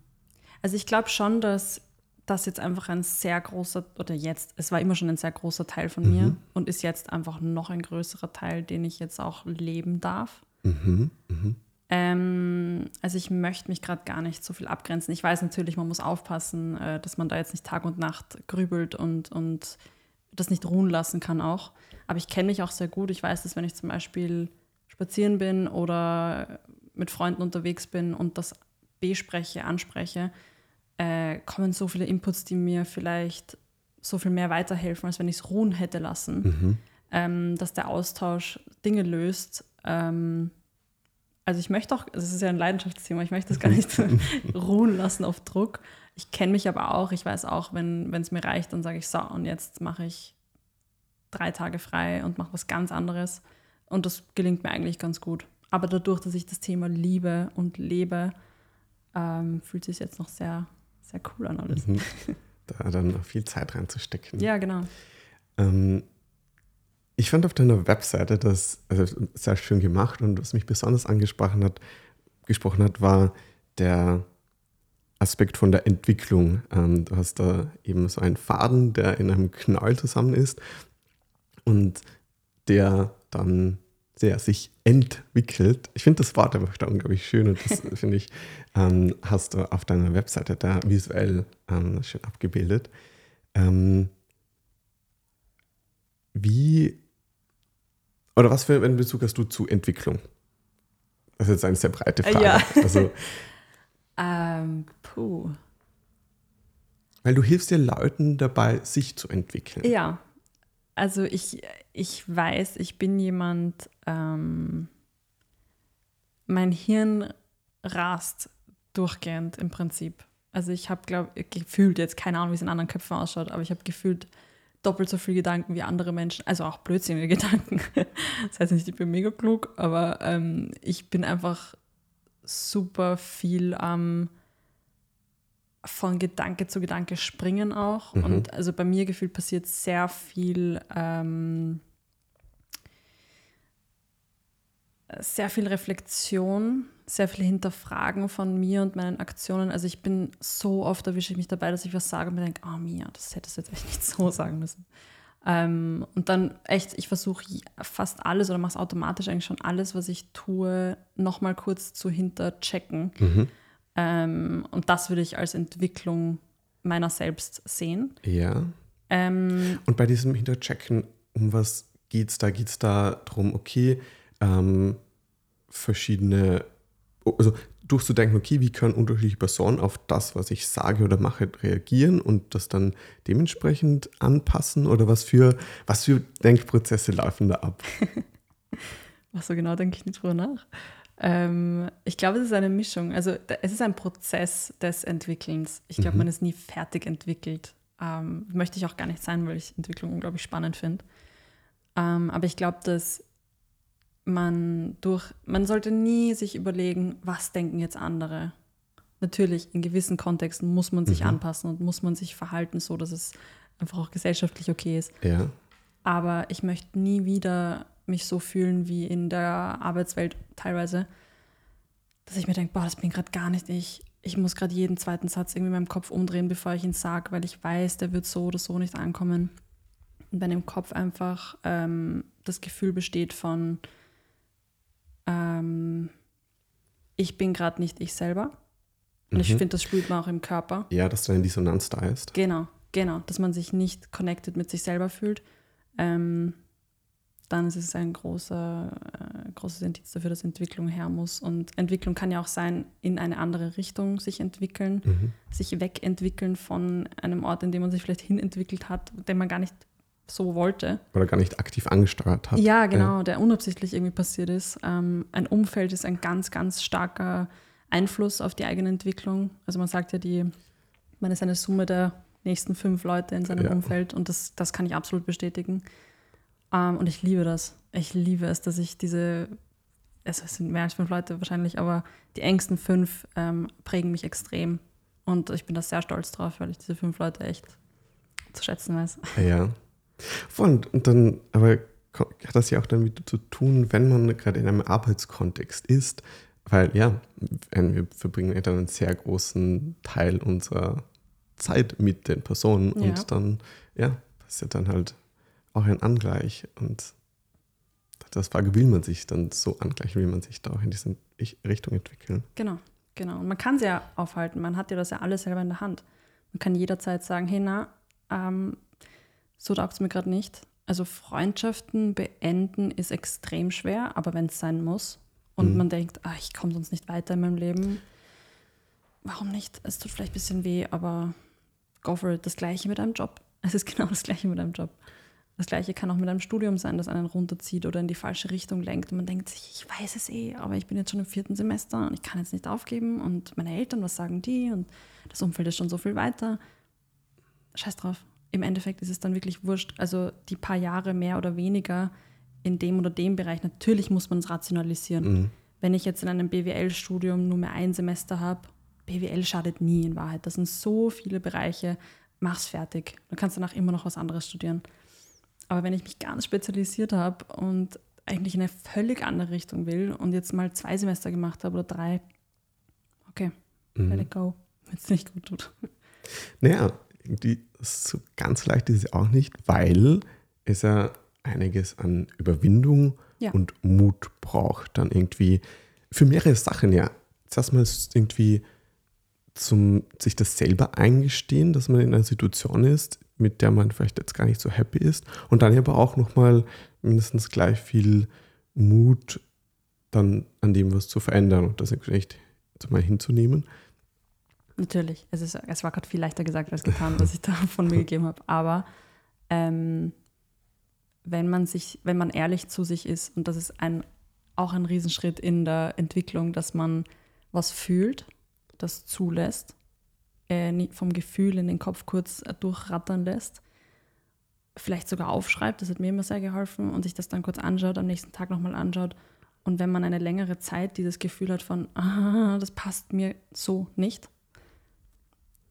also ich glaube schon, dass das jetzt einfach ein sehr großer, oder jetzt, es war immer schon ein sehr großer Teil von mhm. mir und ist jetzt einfach noch ein größerer Teil, den ich jetzt auch leben darf. Mhm. Mhm. Ähm, also ich möchte mich gerade gar nicht so viel abgrenzen. Ich weiß natürlich, man muss aufpassen, äh, dass man da jetzt nicht Tag und Nacht grübelt und, und das nicht ruhen lassen kann auch. Aber ich kenne mich auch sehr gut. Ich weiß, dass wenn ich zum Beispiel spazieren bin oder mit Freunden unterwegs bin und das bespreche, anspreche, äh, kommen so viele Inputs, die mir vielleicht so viel mehr weiterhelfen, als wenn ich es ruhen hätte lassen. Mhm. Ähm, dass der Austausch Dinge löst. Ähm, also ich möchte auch, es ist ja ein Leidenschaftsthema, ich möchte das gar nicht ruhen lassen auf Druck. Ich kenne mich aber auch, ich weiß auch, wenn es mir reicht, dann sage ich so, und jetzt mache ich drei Tage frei und mache was ganz anderes. Und das gelingt mir eigentlich ganz gut. Aber dadurch, dass ich das Thema liebe und lebe, ähm, fühlt sich jetzt noch sehr, sehr cool an alles. Mhm. Da dann noch viel Zeit reinzustecken. Ja, genau. Ähm, ich fand auf deiner Webseite das also sehr schön gemacht und was mich besonders angesprochen hat, gesprochen hat, war der Aspekt von der Entwicklung. Ähm, du hast da eben so einen Faden, der in einem Knall zusammen ist und der dann der sich entwickelt. Ich finde das Wort einfach da unglaublich schön und das finde ich, ähm, hast du auf deiner Webseite da visuell ähm, schön abgebildet. Ähm, wie oder was für einen Bezug hast du zu Entwicklung? Das ist jetzt eine sehr breite Frage. Ja. Also, ähm, puh. Weil du hilfst dir Leuten dabei, sich zu entwickeln. Ja, also ich, ich weiß, ich bin jemand, ähm, mein Hirn rast durchgehend im Prinzip. Also ich habe, glaube gefühlt jetzt, keine Ahnung, wie es in anderen Köpfen ausschaut, aber ich habe gefühlt doppelt so viele Gedanken wie andere Menschen, also auch blödsinnige Gedanken. Das heißt nicht, ich bin mega klug, aber ähm, ich bin einfach super viel am ähm, von Gedanke zu Gedanke springen auch. Mhm. Und also bei mir gefühlt passiert sehr viel, ähm, sehr viel Reflexion, sehr viel Hinterfragen von mir und meinen Aktionen. Also ich bin so oft erwische ich mich dabei, dass ich was sage und mir denke, oh Mia, das hättest du jetzt echt nicht so sagen müssen. Ähm, und dann echt, ich versuche fast alles oder mache es automatisch eigentlich schon alles, was ich tue, nochmal kurz zu hinterchecken. Mhm ähm, und das würde ich als Entwicklung meiner selbst sehen. Ja. Ähm, und bei diesem Hinterchecken, um was geht es da? Geht es da darum, okay, ähm, verschiedene also durchzudenken, okay, wie können unterschiedliche Personen auf das, was ich sage oder mache, reagieren und das dann dementsprechend anpassen oder was für, was für Denkprozesse laufen da ab? was so genau denke ich nicht drüber nach. Ähm, ich glaube, es ist eine Mischung. Also es ist ein Prozess des Entwickelns. Ich glaube, mhm. man ist nie fertig entwickelt. Ähm, möchte ich auch gar nicht sein, weil ich Entwicklung unglaublich spannend finde. Ähm, aber ich glaube, dass man durch, man sollte nie sich überlegen, was denken jetzt andere. Natürlich, in gewissen Kontexten muss man sich mhm. anpassen und muss man sich verhalten, so dass es einfach auch gesellschaftlich okay ist. Ja. Aber ich möchte nie wieder mich so fühlen wie in der Arbeitswelt teilweise, dass ich mir denke, boah, das bin gerade gar nicht ich. Ich muss gerade jeden zweiten Satz irgendwie in meinem Kopf umdrehen, bevor ich ihn sage, weil ich weiß, der wird so oder so nicht ankommen. Und bei dem Kopf einfach ähm, das Gefühl besteht von, ähm, ich bin gerade nicht ich selber. Und mhm. ich finde, das spürt man auch im Körper. Ja, dass da eine Dissonanz da ist. Genau, genau. Dass man sich nicht connected mit sich selber fühlt. Ähm, dann ist es ein großer, äh, großes Indiz dafür, dass Entwicklung her muss. Und Entwicklung kann ja auch sein, in eine andere Richtung sich entwickeln, mhm. sich wegentwickeln von einem Ort, in dem man sich vielleicht hinentwickelt hat, den man gar nicht so wollte. Oder gar nicht aktiv angesteuert hat. Ja, genau, ja. der unabsichtlich irgendwie passiert ist. Ähm, ein Umfeld ist ein ganz, ganz starker Einfluss auf die eigene Entwicklung. Also man sagt ja, die, man ist eine Summe der nächsten fünf Leute in seinem ja. Umfeld und das, das kann ich absolut bestätigen. Ähm, und ich liebe das. Ich liebe es, dass ich diese, es sind mehr als fünf Leute wahrscheinlich, aber die engsten fünf ähm, prägen mich extrem. Und ich bin da sehr stolz drauf, weil ich diese fünf Leute echt zu schätzen weiß. Ja. Und, und dann, aber hat das ja auch damit zu tun, wenn man gerade in einem Arbeitskontext ist, weil ja, wir verbringen dann einen sehr großen Teil unserer Zeit mit den Personen ja. und dann, ja, passiert dann halt auch ein Angleich und das Frage, will man sich dann so angleichen, will man sich da auch in diese Richtung entwickeln? Genau, genau. Und man kann sie ja aufhalten, man hat ja das ja alles selber in der Hand. Man kann jederzeit sagen, hey, na, ähm, so taugt es mir gerade nicht. Also Freundschaften beenden ist extrem schwer, aber wenn es sein muss und mhm. man denkt, ach, ich komme sonst nicht weiter in meinem Leben, warum nicht? Es tut vielleicht ein bisschen weh, aber go for it. Das gleiche mit einem Job. Es ist genau das gleiche mit einem Job. Das gleiche kann auch mit einem Studium sein, das einen runterzieht oder in die falsche Richtung lenkt. Und man denkt sich, ich weiß es eh, aber ich bin jetzt schon im vierten Semester und ich kann jetzt nicht aufgeben. Und meine Eltern, was sagen die? Und das Umfeld ist schon so viel weiter. Scheiß drauf im Endeffekt ist es dann wirklich wurscht. Also die paar Jahre mehr oder weniger in dem oder dem Bereich, natürlich muss man es rationalisieren. Mhm. Wenn ich jetzt in einem BWL-Studium nur mehr ein Semester habe, BWL schadet nie in Wahrheit. Das sind so viele Bereiche, mach's fertig. Du kannst danach immer noch was anderes studieren. Aber wenn ich mich ganz spezialisiert habe und eigentlich in eine völlig andere Richtung will und jetzt mal zwei Semester gemacht habe oder drei, okay, mhm. let it go, wenn es nicht gut tut. Naja, irgendwie so ganz leicht ist es auch nicht, weil es ja einiges an Überwindung ja. und Mut braucht. Dann irgendwie für mehrere Sachen, ja. Zuerst mal irgendwie zum sich das selber eingestehen, dass man in einer Situation ist, mit der man vielleicht jetzt gar nicht so happy ist. Und dann aber auch nochmal mindestens gleich viel Mut, dann an dem was zu verändern und das echt mal hinzunehmen. Natürlich. Es, ist, es war gerade viel leichter gesagt als getan, was ich da von mir gegeben habe. Aber ähm, wenn man sich, wenn man ehrlich zu sich ist, und das ist ein, auch ein Riesenschritt in der Entwicklung, dass man was fühlt, das zulässt, äh, vom Gefühl in den Kopf kurz äh, durchrattern lässt, vielleicht sogar aufschreibt, das hat mir immer sehr geholfen, und sich das dann kurz anschaut, am nächsten Tag nochmal anschaut. Und wenn man eine längere Zeit dieses Gefühl hat von, ah, das passt mir so nicht,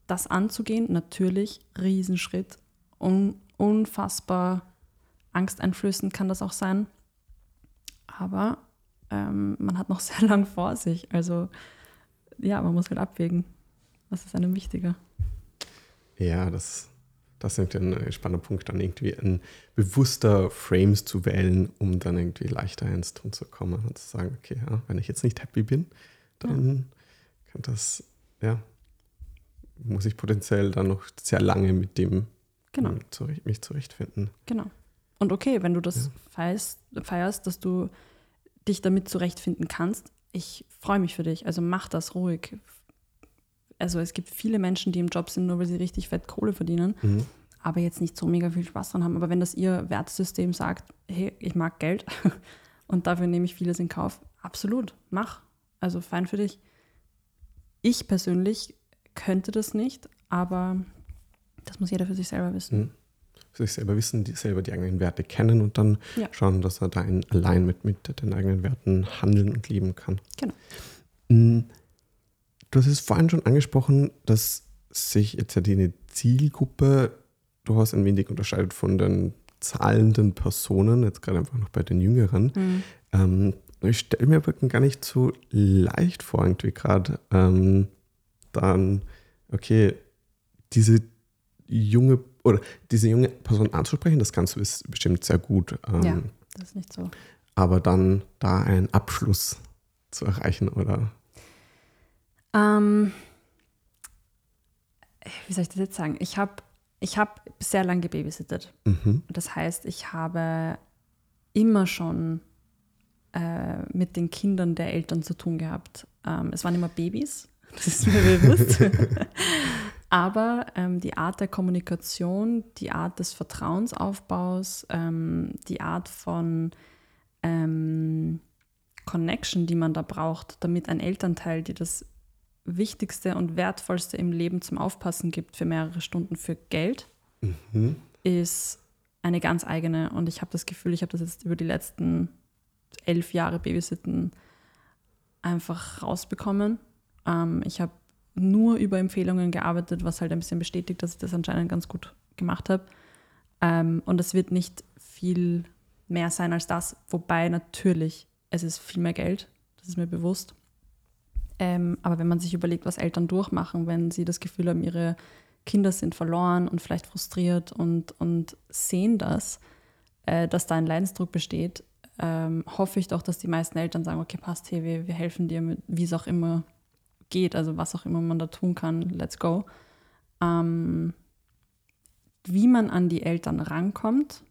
das anzugehen, natürlich, Riesenschritt. Un unfassbar angsteinflößend kann das auch sein. Aber ähm, man hat noch sehr lang vor sich. Also ja, man muss halt abwägen, was ist einem wichtiger. Ja, das, das ist ein spannender Punkt, dann irgendwie ein bewusster Frames zu wählen, um dann irgendwie leichter ins Tun zu kommen und zu sagen, okay, ja, wenn ich jetzt nicht happy bin, dann ja. kann das, ja, muss ich potenziell dann noch sehr lange mit dem genau. zurecht, mich zurechtfinden. Genau. Und okay, wenn du das ja. feierst, feierst, dass du dich damit zurechtfinden kannst, ich freue mich für dich, also mach das ruhig. Also es gibt viele Menschen, die im Job sind, nur weil sie richtig fett Kohle verdienen, mhm. aber jetzt nicht so mega viel Spaß dran haben. Aber wenn das ihr Wertesystem sagt, hey, ich mag Geld und dafür nehme ich vieles in Kauf, absolut, mach. Also fein für dich. Ich persönlich könnte das nicht, aber das muss jeder für sich selber wissen. Mhm. Für sich selber wissen, die selber die eigenen Werte kennen und dann ja. schauen, dass er da in allein mit, mit den eigenen Werten handeln und leben kann. Genau. Mhm. Du hast es vorhin schon angesprochen, dass sich jetzt ja die Zielgruppe durchaus ein wenig unterscheidet von den zahlenden Personen, jetzt gerade einfach noch bei den Jüngeren. Mhm. Ähm, ich stelle mir aber gar nicht so leicht vor, irgendwie gerade ähm, dann, okay, diese junge oder diese junge Person anzusprechen, das kannst du bestimmt sehr gut. Ähm, ja, das ist nicht so. Aber dann da einen Abschluss zu erreichen, oder? Ähm, wie soll ich das jetzt sagen? Ich habe ich hab sehr lange gebabysittet. Mhm. Das heißt, ich habe immer schon äh, mit den Kindern der Eltern zu tun gehabt. Ähm, es waren immer Babys, das ist mir bewusst. Aber ähm, die Art der Kommunikation, die Art des Vertrauensaufbaus, ähm, die Art von ähm, Connection, die man da braucht, damit ein Elternteil, die das Wichtigste und Wertvollste im Leben zum Aufpassen gibt für mehrere Stunden für Geld, mhm. ist eine ganz eigene. Und ich habe das Gefühl, ich habe das jetzt über die letzten elf Jahre Babysitten einfach rausbekommen. Ähm, ich habe nur über Empfehlungen gearbeitet, was halt ein bisschen bestätigt, dass ich das anscheinend ganz gut gemacht habe. Ähm, und es wird nicht viel mehr sein als das, wobei natürlich es ist viel mehr Geld, das ist mir bewusst. Ähm, aber wenn man sich überlegt, was Eltern durchmachen, wenn sie das Gefühl haben, ihre Kinder sind verloren und vielleicht frustriert und, und sehen das, äh, dass da ein Leidensdruck besteht, ähm, hoffe ich doch, dass die meisten Eltern sagen, okay, passt, hey, wir, wir helfen dir wie es auch immer geht, also was auch immer man da tun kann, let's go. Ähm, wie man an die Eltern rankommt,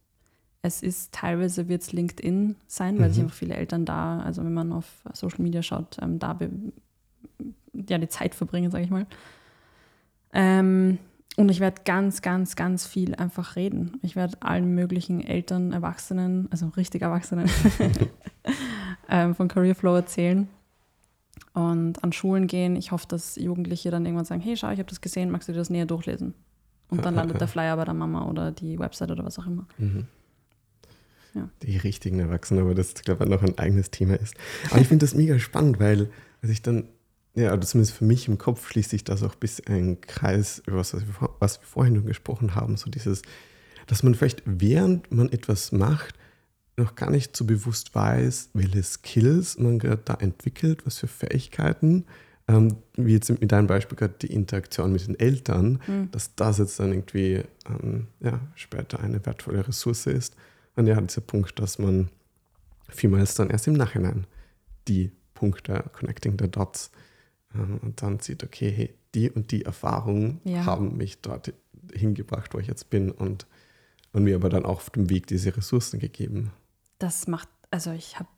es ist teilweise wird es LinkedIn sein, weil mhm. sich einfach viele Eltern da, also wenn man auf Social Media schaut, ähm, da ja, die Zeit verbringen, sage ich mal. Ähm, und ich werde ganz, ganz, ganz viel einfach reden. Ich werde allen möglichen Eltern, Erwachsenen, also richtig Erwachsenen ähm, von Career Flow erzählen und an Schulen gehen. Ich hoffe, dass Jugendliche dann irgendwann sagen, hey, schau, ich habe das gesehen, magst du dir das näher durchlesen? Und dann landet der Flyer bei der Mama oder die Website oder was auch immer. Mhm. Ja. Die richtigen Erwachsenen, aber das, glaube ich, noch ein eigenes Thema ist. Aber ich finde das mega spannend, weil als ich dann ja, oder zumindest für mich im Kopf schließt sich das auch bis ein Kreis, über was, was wir vorhin schon gesprochen haben, so dieses, dass man vielleicht während man etwas macht, noch gar nicht so bewusst weiß, welche Skills man gerade da entwickelt, was für Fähigkeiten, ähm, wie jetzt mit deinem Beispiel gerade die Interaktion mit den Eltern, mhm. dass das jetzt dann irgendwie ähm, ja, später eine wertvolle Ressource ist. Und ja, dieser Punkt, dass man vielmals dann erst im Nachhinein die Punkte, connecting the dots, und dann sieht, okay, hey, die und die Erfahrungen ja. haben mich dort hingebracht, wo ich jetzt bin und, und mir aber dann auch auf dem Weg diese Ressourcen gegeben. Das macht, also ich habe,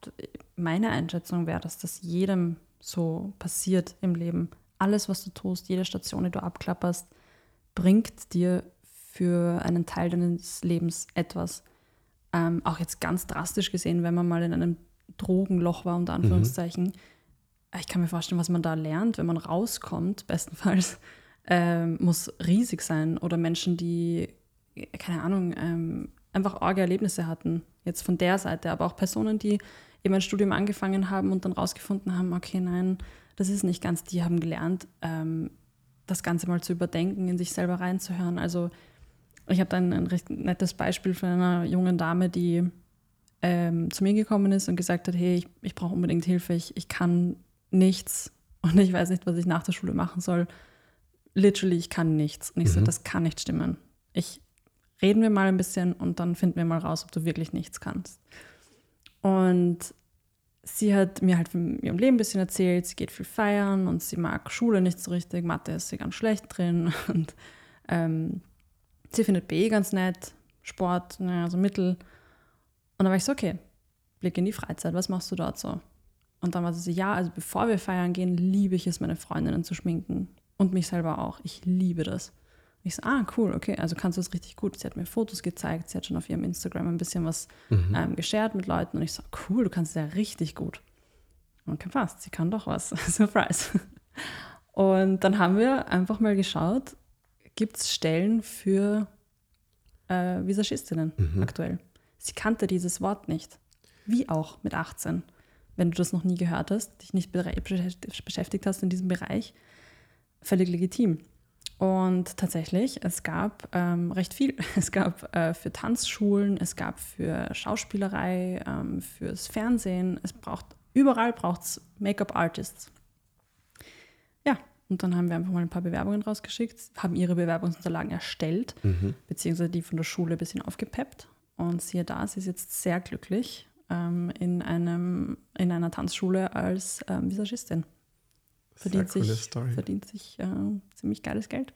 meine Einschätzung wäre, dass das jedem so passiert im Leben. Alles, was du tust, jede Station, die du abklapperst, bringt dir für einen Teil deines Lebens etwas. Ähm, auch jetzt ganz drastisch gesehen, wenn man mal in einem Drogenloch war, unter mhm. Anführungszeichen, mhm ich kann mir vorstellen, was man da lernt, wenn man rauskommt, bestenfalls, äh, muss riesig sein. Oder Menschen, die, keine Ahnung, ähm, einfach arge Erlebnisse hatten, jetzt von der Seite, aber auch Personen, die eben ein Studium angefangen haben und dann rausgefunden haben, okay, nein, das ist nicht ganz, die haben gelernt, ähm, das Ganze mal zu überdenken, in sich selber reinzuhören. Also ich habe dann ein recht nettes Beispiel von einer jungen Dame, die ähm, zu mir gekommen ist und gesagt hat, hey, ich, ich brauche unbedingt Hilfe, ich, ich kann nichts und ich weiß nicht, was ich nach der Schule machen soll. Literally, ich kann nichts. Und ich mhm. so, das kann nicht stimmen. Ich reden wir mal ein bisschen und dann finden wir mal raus, ob du wirklich nichts kannst. Und sie hat mir halt von ihrem Leben ein bisschen erzählt, sie geht viel feiern und sie mag Schule nicht so richtig, Mathe ist sie ganz schlecht drin und ähm, sie findet BE ganz nett, Sport, naja, so mittel. Und dann war ich so, okay, Blick in die Freizeit, was machst du dort so? Und dann war sie so, ja, also bevor wir feiern gehen, liebe ich es, meine Freundinnen zu schminken. Und mich selber auch. Ich liebe das. Ich so, ah, cool, okay, also kannst du es richtig gut. Sie hat mir Fotos gezeigt, sie hat schon auf ihrem Instagram ein bisschen was mhm. ähm, geshared mit Leuten und ich so, cool, du kannst es ja richtig gut. Okay, passt, sie kann doch was. Surprise. Und dann haben wir einfach mal geschaut, gibt es Stellen für äh, Visagistinnen mhm. aktuell. Sie kannte dieses Wort nicht. Wie auch mit 18. Wenn du das noch nie gehört hast, dich nicht beschäftigt hast in diesem Bereich, völlig legitim. Und tatsächlich, es gab ähm, recht viel. Es gab äh, für Tanzschulen, es gab für Schauspielerei, ähm, fürs Fernsehen. Es braucht, überall braucht es Make-up-Artists. Ja, und dann haben wir einfach mal ein paar Bewerbungen rausgeschickt, haben ihre Bewerbungsunterlagen erstellt, mhm. beziehungsweise die von der Schule ein bisschen aufgepeppt. Und siehe da, sie ist jetzt sehr glücklich ähm, in, einem, in einer Tanzschule als ähm, Visagistin verdient sich, verdient sich äh, ziemlich geiles Geld.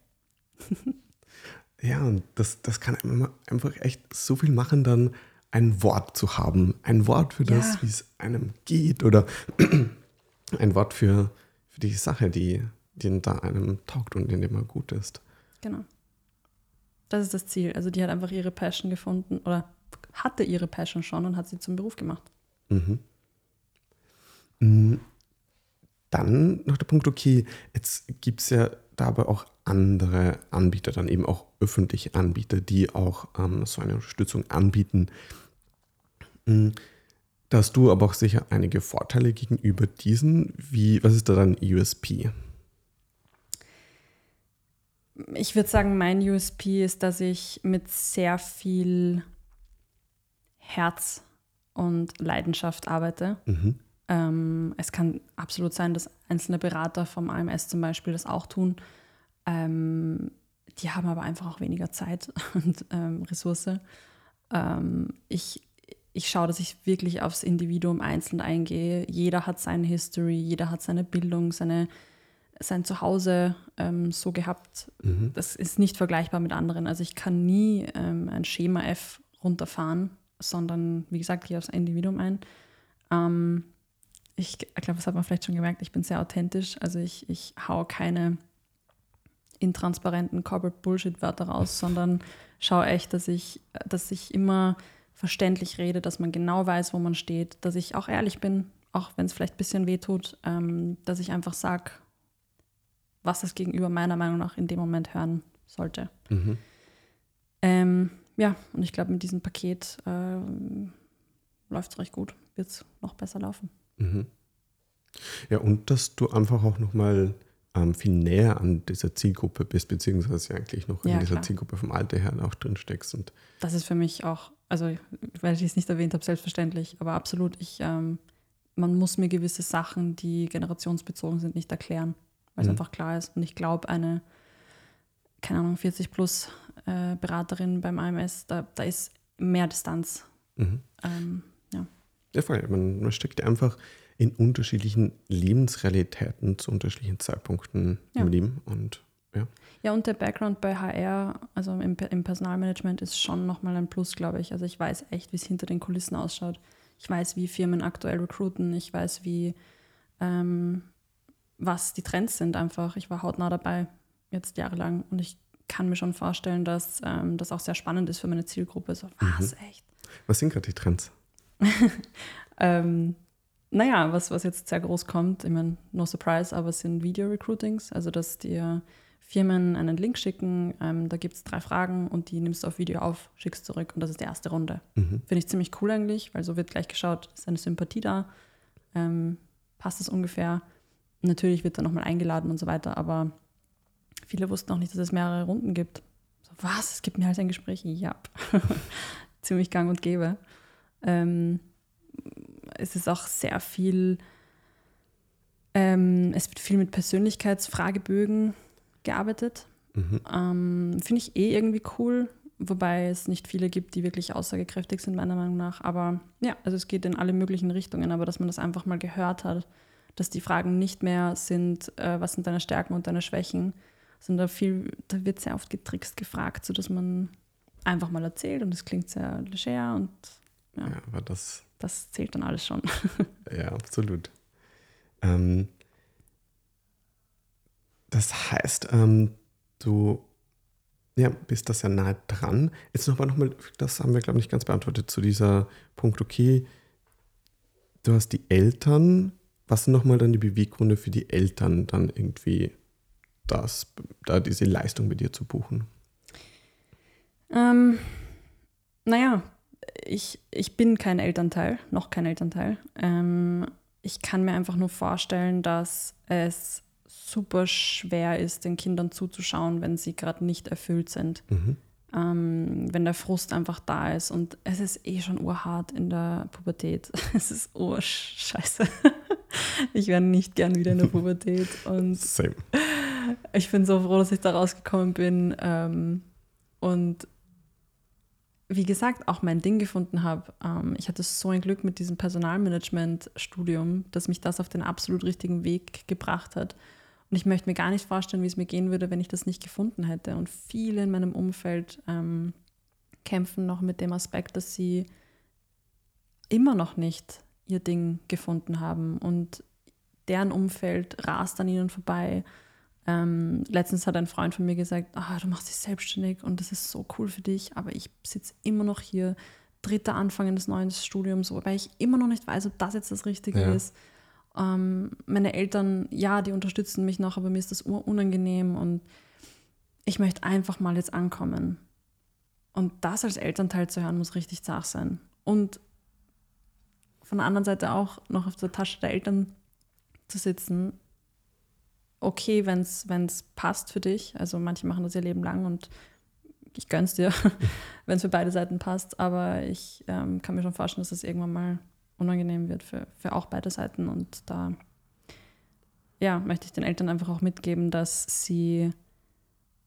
ja, und das, das kann einfach echt so viel machen, dann ein Wort zu haben. Ein Wort für das, ja. wie es einem geht oder ein Wort für, für die Sache, die, die da einem taugt und in dem man gut ist. Genau. Das ist das Ziel. Also die hat einfach ihre Passion gefunden oder hatte ihre Passion schon und hat sie zum Beruf gemacht. Mhm. mhm dann noch der Punkt, okay, jetzt gibt es ja dabei auch andere Anbieter, dann eben auch öffentliche Anbieter, die auch ähm, so eine Unterstützung anbieten. Hm, da hast du aber auch sicher einige Vorteile gegenüber diesen. Wie, was ist da dein USP? Ich würde sagen, mein USP ist, dass ich mit sehr viel Herz und Leidenschaft arbeite. Mhm. Ähm, es kann absolut sein, dass einzelne Berater vom AMS zum Beispiel das auch tun. Ähm, die haben aber einfach auch weniger Zeit und ähm, Ressource. Ähm, ich, ich schaue, dass ich wirklich aufs Individuum einzeln eingehe. Jeder hat seine History, jeder hat seine Bildung, seine, sein Zuhause ähm, so gehabt. Mhm. Das ist nicht vergleichbar mit anderen. Also ich kann nie ähm, ein Schema F runterfahren, sondern wie gesagt, gehe aufs Individuum ein. Ähm, ich glaube, das hat man vielleicht schon gemerkt, ich bin sehr authentisch. Also ich, ich hau keine intransparenten Corporate Bullshit-Wörter raus, sondern schaue echt, dass ich, dass ich immer verständlich rede, dass man genau weiß, wo man steht, dass ich auch ehrlich bin, auch wenn es vielleicht ein bisschen weh tut, ähm, dass ich einfach sage, was das Gegenüber meiner Meinung nach in dem Moment hören sollte. Mhm. Ähm, ja, und ich glaube, mit diesem Paket äh, läuft es recht gut, wird es noch besser laufen. Mhm. Ja, und dass du einfach auch nochmal ähm, viel näher an dieser Zielgruppe bist, beziehungsweise eigentlich noch ja, in dieser klar. Zielgruppe vom Alter her auch drin steckst. Und das ist für mich auch, also weil ich es nicht erwähnt habe, selbstverständlich, aber absolut, ich, ähm, man muss mir gewisse Sachen, die generationsbezogen sind, nicht erklären, weil es mhm. einfach klar ist. Und ich glaube, eine, keine Ahnung, 40 plus äh, Beraterin beim AMS, da, da ist mehr Distanz. Mhm. Ähm, ja, voll. Man, man steckt einfach in unterschiedlichen Lebensrealitäten zu unterschiedlichen Zeitpunkten ja. im Leben. Und ja. Ja, und der Background bei HR, also im, im Personalmanagement, ist schon nochmal ein Plus, glaube ich. Also ich weiß echt, wie es hinter den Kulissen ausschaut. Ich weiß, wie Firmen aktuell recruiten. Ich weiß, wie ähm, was die Trends sind einfach. Ich war hautnah dabei, jetzt jahrelang. Und ich kann mir schon vorstellen, dass ähm, das auch sehr spannend ist für meine Zielgruppe. So, was, mhm. echt? Was sind gerade die Trends? ähm, naja, was, was jetzt sehr groß kommt, ich meine, no surprise, aber es sind Video-Recruitings, also dass dir Firmen einen Link schicken, ähm, da gibt es drei Fragen und die nimmst du auf Video auf, schickst zurück und das ist die erste Runde. Mhm. Finde ich ziemlich cool eigentlich, weil so wird gleich geschaut, ist eine Sympathie da, ähm, passt es ungefähr. Natürlich wird er nochmal eingeladen und so weiter, aber viele wussten auch nicht, dass es mehrere Runden gibt. So, was? Es gibt mehr als ein Gespräch? Ja. Ziemlich gang und gäbe. Ähm, es ist auch sehr viel, ähm, es wird viel mit Persönlichkeitsfragebögen gearbeitet. Mhm. Ähm, Finde ich eh irgendwie cool, wobei es nicht viele gibt, die wirklich aussagekräftig sind, meiner Meinung nach. Aber ja, also es geht in alle möglichen Richtungen, aber dass man das einfach mal gehört hat, dass die Fragen nicht mehr sind, äh, was sind deine Stärken und deine Schwächen, sondern da, viel, da wird sehr oft getrickst gefragt, sodass man einfach mal erzählt und es klingt sehr leger und ja, ja aber das. Das zählt dann alles schon. ja, absolut. Ähm, das heißt, ähm, du ja, bist das ja nahe dran. Jetzt nochmal, noch mal, das haben wir, glaube ich, nicht ganz beantwortet, zu dieser Punkt, okay, du hast die Eltern, was sind nochmal dann die Beweggründe für die Eltern, dann irgendwie das, da diese Leistung bei dir zu buchen? Ähm, naja, ich, ich bin kein Elternteil, noch kein Elternteil. Ähm, ich kann mir einfach nur vorstellen, dass es super schwer ist, den Kindern zuzuschauen, wenn sie gerade nicht erfüllt sind. Mhm. Ähm, wenn der Frust einfach da ist. Und es ist eh schon urhart in der Pubertät. Es ist urscheiße. ich wäre nicht gern wieder in der Pubertät. Und Same. Ich bin so froh, dass ich da rausgekommen bin. Ähm, und wie gesagt, auch mein Ding gefunden habe. Ähm, ich hatte so ein Glück mit diesem Personalmanagement-Studium, dass mich das auf den absolut richtigen Weg gebracht hat. Und ich möchte mir gar nicht vorstellen, wie es mir gehen würde, wenn ich das nicht gefunden hätte. Und viele in meinem Umfeld ähm, kämpfen noch mit dem Aspekt, dass sie immer noch nicht ihr Ding gefunden haben und deren Umfeld rast an ihnen vorbei ähm, letztens hat ein Freund von mir gesagt, ah, du machst dich selbstständig und das ist so cool für dich, aber ich sitze immer noch hier, dritter Anfang eines neuen Studiums, wobei ich immer noch nicht weiß, ob das jetzt das Richtige ja. ist. Ähm, meine Eltern, ja, die unterstützen mich noch, aber mir ist das unangenehm und ich möchte einfach mal jetzt ankommen. Und das als Elternteil zu hören, muss richtig zart sein. Und von der anderen Seite auch noch auf der Tasche der Eltern zu sitzen okay, wenn es passt für dich. Also manche machen das ihr Leben lang und ich gönn's dir, wenn es für beide Seiten passt. Aber ich ähm, kann mir schon vorstellen, dass es das irgendwann mal unangenehm wird für, für auch beide Seiten. Und da ja, möchte ich den Eltern einfach auch mitgeben, dass sie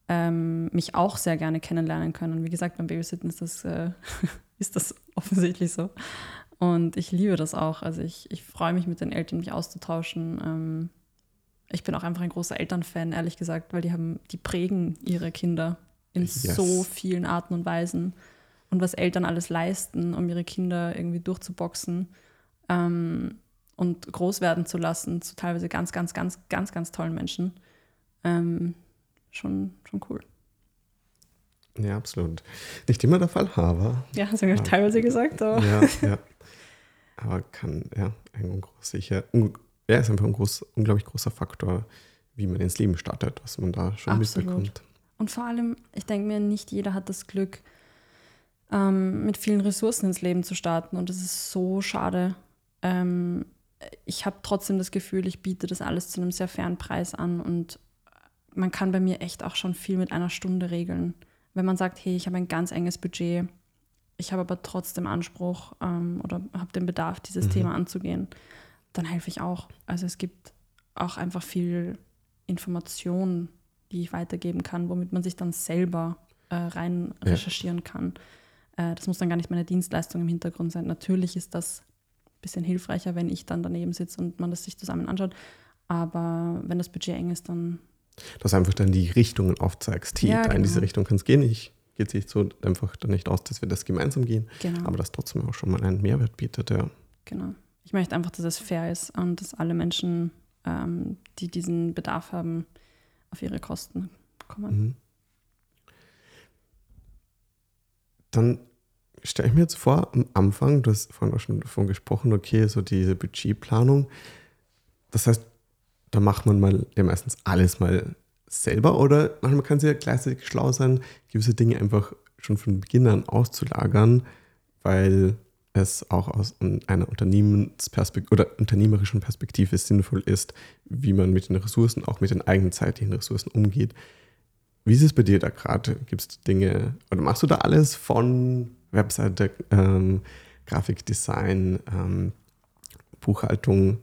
ähm, mich auch sehr gerne kennenlernen können. Und wie gesagt, beim Babysitten ist das, äh, ist das offensichtlich so. Und ich liebe das auch. Also ich, ich freue mich mit den Eltern, mich auszutauschen. Ähm, ich bin auch einfach ein großer Elternfan, ehrlich gesagt, weil die haben, die prägen ihre Kinder in yes. so vielen Arten und Weisen. Und was Eltern alles leisten, um ihre Kinder irgendwie durchzuboxen ähm, und groß werden zu lassen, zu teilweise ganz, ganz, ganz, ganz, ganz tollen Menschen. Ähm, schon, schon cool. Ja, absolut. Nicht immer der Fall, aber. Ja, hast du ja teilweise gesagt, aber. Ja, ja. Aber kann, ja, ein sicher, ja, ist einfach ein groß, unglaublich großer Faktor, wie man ins Leben startet, was man da schon Absolut. mitbekommt. Und vor allem, ich denke mir, nicht jeder hat das Glück, ähm, mit vielen Ressourcen ins Leben zu starten. Und das ist so schade. Ähm, ich habe trotzdem das Gefühl, ich biete das alles zu einem sehr fairen Preis an. Und man kann bei mir echt auch schon viel mit einer Stunde regeln. Wenn man sagt, hey, ich habe ein ganz enges Budget, ich habe aber trotzdem Anspruch ähm, oder habe den Bedarf, dieses mhm. Thema anzugehen dann helfe ich auch. Also es gibt auch einfach viel Information, die ich weitergeben kann, womit man sich dann selber äh, rein ja. recherchieren kann. Äh, das muss dann gar nicht meine Dienstleistung im Hintergrund sein. Natürlich ist das ein bisschen hilfreicher, wenn ich dann daneben sitze und man das sich zusammen anschaut. Aber wenn das Budget eng ist, dann. Dass einfach dann die Richtungen aufzeigst. Hey, ja, genau. in diese Richtung kann es gehen. Ich geht sich so einfach dann nicht aus, dass wir das gemeinsam gehen. Genau. Aber das trotzdem auch schon mal einen Mehrwert bietet, ja. Genau. Ich möchte einfach, dass es fair ist und dass alle Menschen, ähm, die diesen Bedarf haben, auf ihre Kosten kommen. Mhm. Dann stelle ich mir jetzt vor, am Anfang, du hast vorhin auch schon davon gesprochen, okay, so diese Budgetplanung. Das heißt, da macht man mal ja meistens alles mal selber oder manchmal kann es ja gleichzeitig schlau sein, gewisse Dinge einfach schon von Beginn an auszulagern, weil es auch aus einer Unternehmensperspektive oder unternehmerischen Perspektive sinnvoll ist, wie man mit den Ressourcen, auch mit den eigenen zeitlichen Ressourcen umgeht. Wie ist es bei dir da gerade? Gibt es Dinge, oder machst du da alles von Webseite, ähm, Grafikdesign, ähm, Buchhaltung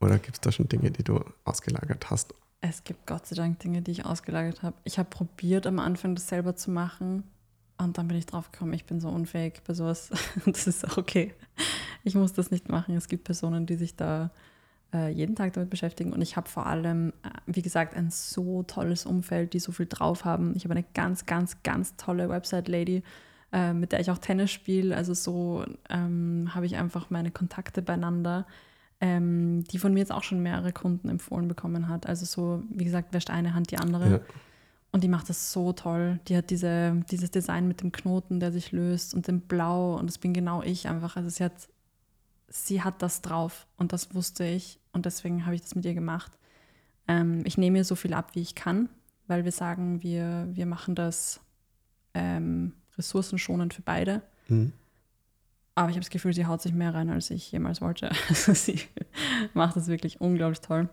oder gibt es da schon Dinge, die du ausgelagert hast? Es gibt Gott sei Dank Dinge, die ich ausgelagert habe. Ich habe probiert, am Anfang das selber zu machen und dann bin ich drauf gekommen, ich bin so unfähig bei sowas. Das ist auch okay. Ich muss das nicht machen. Es gibt Personen, die sich da äh, jeden Tag damit beschäftigen. Und ich habe vor allem, äh, wie gesagt, ein so tolles Umfeld, die so viel drauf haben. Ich habe eine ganz, ganz, ganz tolle Website-Lady, äh, mit der ich auch Tennis spiele. Also so ähm, habe ich einfach meine Kontakte beieinander. ähm, die von mir jetzt auch schon mehrere Kunden empfohlen bekommen hat. Also so, wie gesagt, wäscht eine Hand die andere. Ja. Und die macht das so toll. Die hat diese, dieses Design mit dem Knoten, der sich löst und dem Blau. Und das bin genau ich einfach. Also sie hat, sie hat das drauf und das wusste ich. Und deswegen habe ich das mit ihr gemacht. Ähm, ich nehme ihr so viel ab, wie ich kann, weil wir sagen, wir, wir machen das ähm, ressourcenschonend für beide. Mhm. Aber ich habe das Gefühl, sie haut sich mehr rein, als ich jemals wollte. Also sie macht das wirklich unglaublich toll.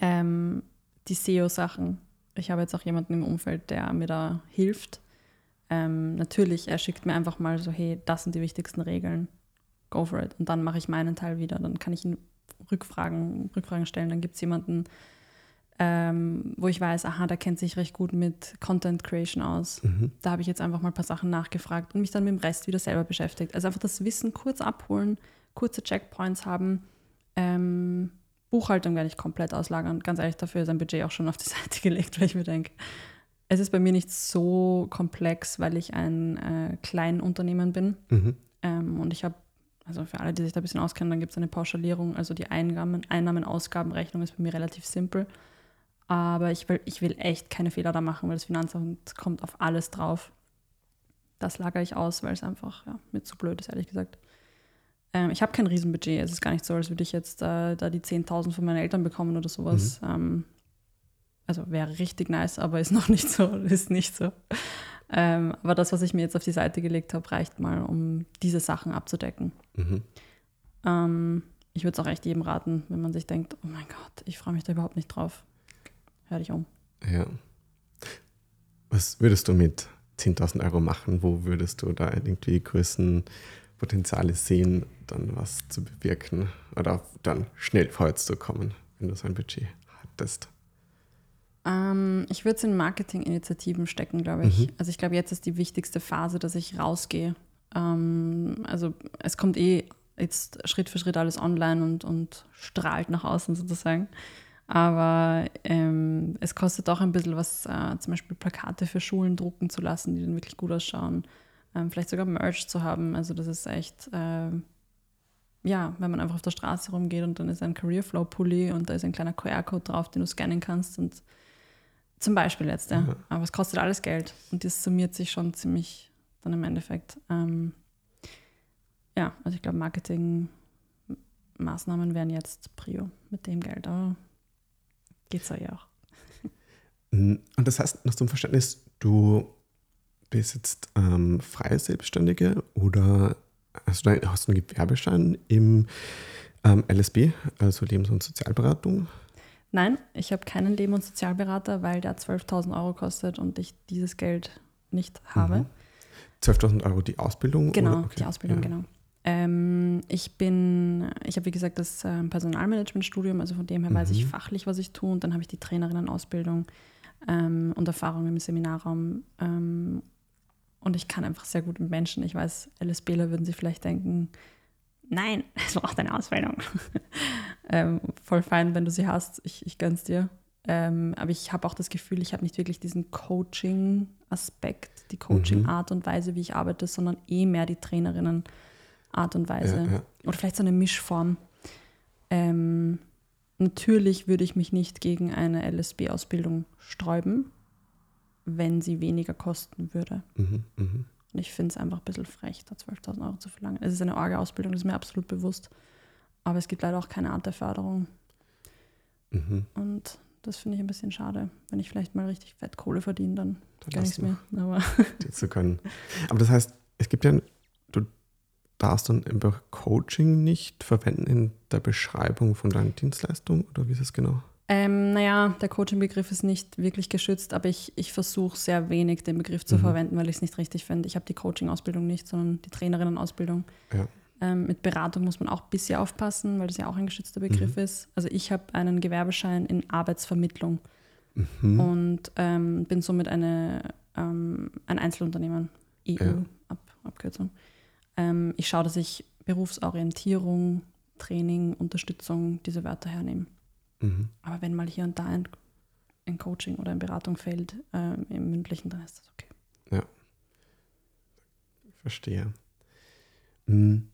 Ähm, die SEO-Sachen. Ich habe jetzt auch jemanden im Umfeld, der mir da hilft. Ähm, natürlich, er schickt mir einfach mal so, hey, das sind die wichtigsten Regeln. Go for it. Und dann mache ich meinen Teil wieder. Dann kann ich ihn Rückfragen, Rückfragen stellen. Dann gibt es jemanden, ähm, wo ich weiß, aha, der kennt sich recht gut mit Content Creation aus. Mhm. Da habe ich jetzt einfach mal ein paar Sachen nachgefragt und mich dann mit dem Rest wieder selber beschäftigt. Also einfach das Wissen kurz abholen, kurze Checkpoints haben. Ähm, Buchhaltung werde ich komplett auslagern. Ganz ehrlich, dafür ist ein Budget auch schon auf die Seite gelegt, weil ich mir denke, es ist bei mir nicht so komplex, weil ich ein äh, Kleinunternehmen bin. Mhm. Ähm, und ich habe also für alle, die sich da ein bisschen auskennen, dann gibt es eine Pauschalierung. Also die Einnahmen, Einnahmen-Ausgabenrechnung ist bei mir relativ simpel. Aber ich will, ich will echt keine Fehler da machen, weil das Finanzamt kommt auf alles drauf. Das lagere ich aus, weil es einfach ja, mir zu blöd ist, ehrlich gesagt. Ähm, ich habe kein Riesenbudget. Es ist gar nicht so, als würde ich jetzt äh, da die 10.000 von meinen Eltern bekommen oder sowas. Mhm. Ähm, also wäre richtig nice, aber ist noch nicht so. Ist nicht so. Ähm, aber das, was ich mir jetzt auf die Seite gelegt habe, reicht mal, um diese Sachen abzudecken. Mhm. Ähm, ich würde es auch echt jedem raten, wenn man sich denkt, oh mein Gott, ich freue mich da überhaupt nicht drauf. Hör dich um. Ja. Was würdest du mit 10.000 Euro machen? Wo würdest du da irgendwie größten Potenziale sehen, dann was zu bewirken oder dann schnell vorwärts zu kommen, wenn du so ein Budget hattest? Ähm, ich würde es in Marketinginitiativen stecken, glaube ich. Mhm. Also ich glaube, jetzt ist die wichtigste Phase, dass ich rausgehe. Ähm, also es kommt eh jetzt Schritt für Schritt alles online und, und strahlt nach außen sozusagen. Aber ähm, es kostet auch ein bisschen was, äh, zum Beispiel Plakate für Schulen drucken zu lassen, die dann wirklich gut ausschauen. Ähm, vielleicht sogar Merch zu haben. Also das ist echt, äh, ja, wenn man einfach auf der Straße rumgeht und dann ist ein Careerflow-Pulli und da ist ein kleiner QR-Code drauf, den du scannen kannst und zum Beispiel jetzt, ja. ja. Aber es kostet alles Geld und das summiert sich schon ziemlich dann im Endeffekt. Ähm, ja, also ich glaube, Marketingmaßnahmen wären jetzt Prio mit dem Geld, aber geht's ja auch. Und das heißt, nach zum Verständnis, du bist jetzt ähm, freie Selbstständige oder hast du, hast du einen Gewerbeschein im ähm, LSB, also Lebens- und Sozialberatung? Nein, ich habe keinen Leben- und Sozialberater, weil der 12.000 Euro kostet und ich dieses Geld nicht habe. Mhm. 12.000 Euro die Ausbildung? Genau, okay. die Ausbildung, ja. genau. Ähm, ich bin, ich habe wie gesagt das äh, Personalmanagement-Studium, also von dem her mhm. weiß ich mhm. fachlich, was ich tue und dann habe ich die Trainerinnen-Ausbildung ähm, und Erfahrung im Seminarraum. Ähm, und ich kann einfach sehr gut mit Menschen. Ich weiß, LSBler würden sich vielleicht denken, nein, es braucht eine Ausbildung. ähm, voll fein, wenn du sie hast. Ich, ich gönn's dir. Ähm, aber ich habe auch das Gefühl, ich habe nicht wirklich diesen Coaching-Aspekt, die Coaching-Art und Weise, wie ich arbeite, sondern eh mehr die Trainerinnen-Art und Weise. Ja, ja. Oder vielleicht so eine Mischform. Ähm, natürlich würde ich mich nicht gegen eine LSB-Ausbildung sträuben, wenn sie weniger kosten würde. Mhm, mh. Und ich finde es einfach ein bisschen frech, da 12.000 Euro zu verlangen. Es ist eine Orga-Ausbildung, das ist mir absolut bewusst. Aber es gibt leider auch keine Art der Förderung. Mhm. Und das finde ich ein bisschen schade. Wenn ich vielleicht mal richtig fett Kohle verdiene, dann, dann gar nichts mehr. Aber zu können. Aber das heißt, es gibt ja, du darfst dann einfach Coaching nicht verwenden in der Beschreibung von deinen Dienstleistungen oder wie ist es genau? Ähm, naja, der Coaching-Begriff ist nicht wirklich geschützt, aber ich, ich versuche sehr wenig den Begriff zu mhm. verwenden, weil ich es nicht richtig finde. Ich habe die Coaching-Ausbildung nicht, sondern die Trainerinnen-Ausbildung. Ja. Ähm, mit Beratung muss man auch ein bisschen aufpassen, weil das ja auch ein geschützter Begriff mhm. ist. Also ich habe einen Gewerbeschein in Arbeitsvermittlung mhm. und ähm, bin somit eine, ähm, ein Einzelunternehmen, EU-Abkürzung. Ja. Ähm, ich schaue, dass ich Berufsorientierung, Training, Unterstützung, diese Wörter hernehme. Mhm. Aber wenn mal hier und da ein, ein Coaching oder eine Beratung fällt äh, im mündlichen, dann ist das okay. Ja. Verstehe. Mhm.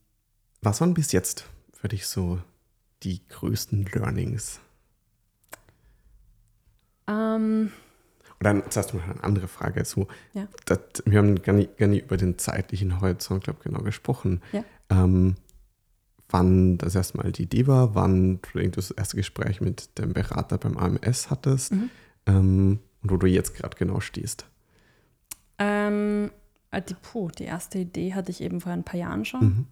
Was waren bis jetzt für dich so die größten Learnings? Ähm, Oder dann zuerst mal eine andere Frage. So, Ja. das, wir haben gar nicht, gar nicht über den zeitlichen Horizont, glaube genau gesprochen. Ja. Ähm, wann das erste Mal die Idee war, wann du das erste Gespräch mit dem Berater beim AMS hattest Mhm. ähm, und wo du jetzt gerade genau stehst. ähm, äh, die, puh, die erste Idee hatte ich eben vor ein paar Jahren schon. Mhm.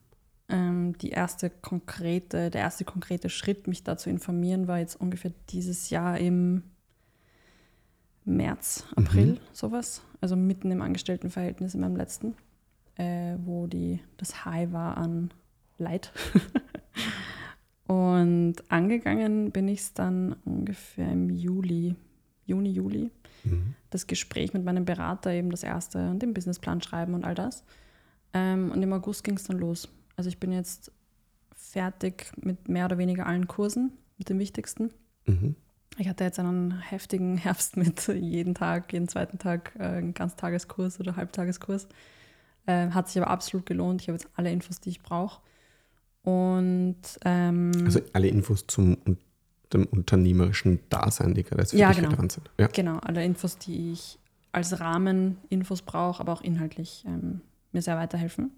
Ähm, die erste konkrete, der erste konkrete Schritt, mich da zu informieren, war jetzt ungefähr dieses Jahr im März, April, Mhm. sowas. Also mitten im Angestelltenverhältnis in meinem letzten, äh, wo die, das High war an Leid. Und angegangen bin ich es dann ungefähr im Juli, Juni, Juli Mhm. das Gespräch mit meinem Berater, eben das erste und den Businessplan schreiben und all das. Ähm, und im August ging es dann los. Also ich bin jetzt fertig mit mehr oder weniger allen Kursen, mit den wichtigsten. Mhm. Ich hatte jetzt einen heftigen Herbst mit jeden Tag, jeden zweiten Tag äh, einen Ganztageskurs oder Halbtageskurs. Äh, hat sich aber absolut gelohnt. Ich habe jetzt alle Infos, die ich brauche. Und ähm, Also alle Infos zum dem unternehmerischen Dasein, die gerade für Ja, genau. relevant sind. Ja. Genau, alle Infos, die ich als Rahmeninfos brauche, aber auch inhaltlich ähm, mir sehr weiterhelfen.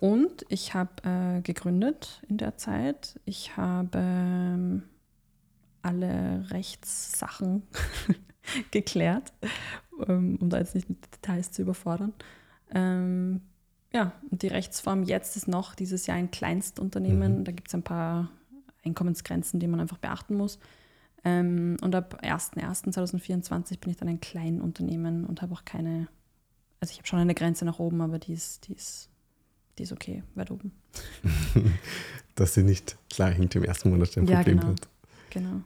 Und ich habe äh, gegründet in der Zeit. Ich habe ähm, alle Rechtssachen geklärt, ähm, um da jetzt nicht mit Details zu überfordern. Ähm, ja, und die Rechtsform jetzt ist noch dieses Jahr ein Kleinstunternehmen. Mhm. Da gibt es ein paar Einkommensgrenzen, die man einfach beachten muss. Ähm, und ab 01.01.2024 bin ich dann ein Kleinunternehmen und habe auch keine, also ich habe schon eine Grenze nach oben, aber die ist, die ist, die ist okay, weit oben. Dass sie nicht gleich hinter dem ersten Monat ein Ja, Problem genau. wird. Genau.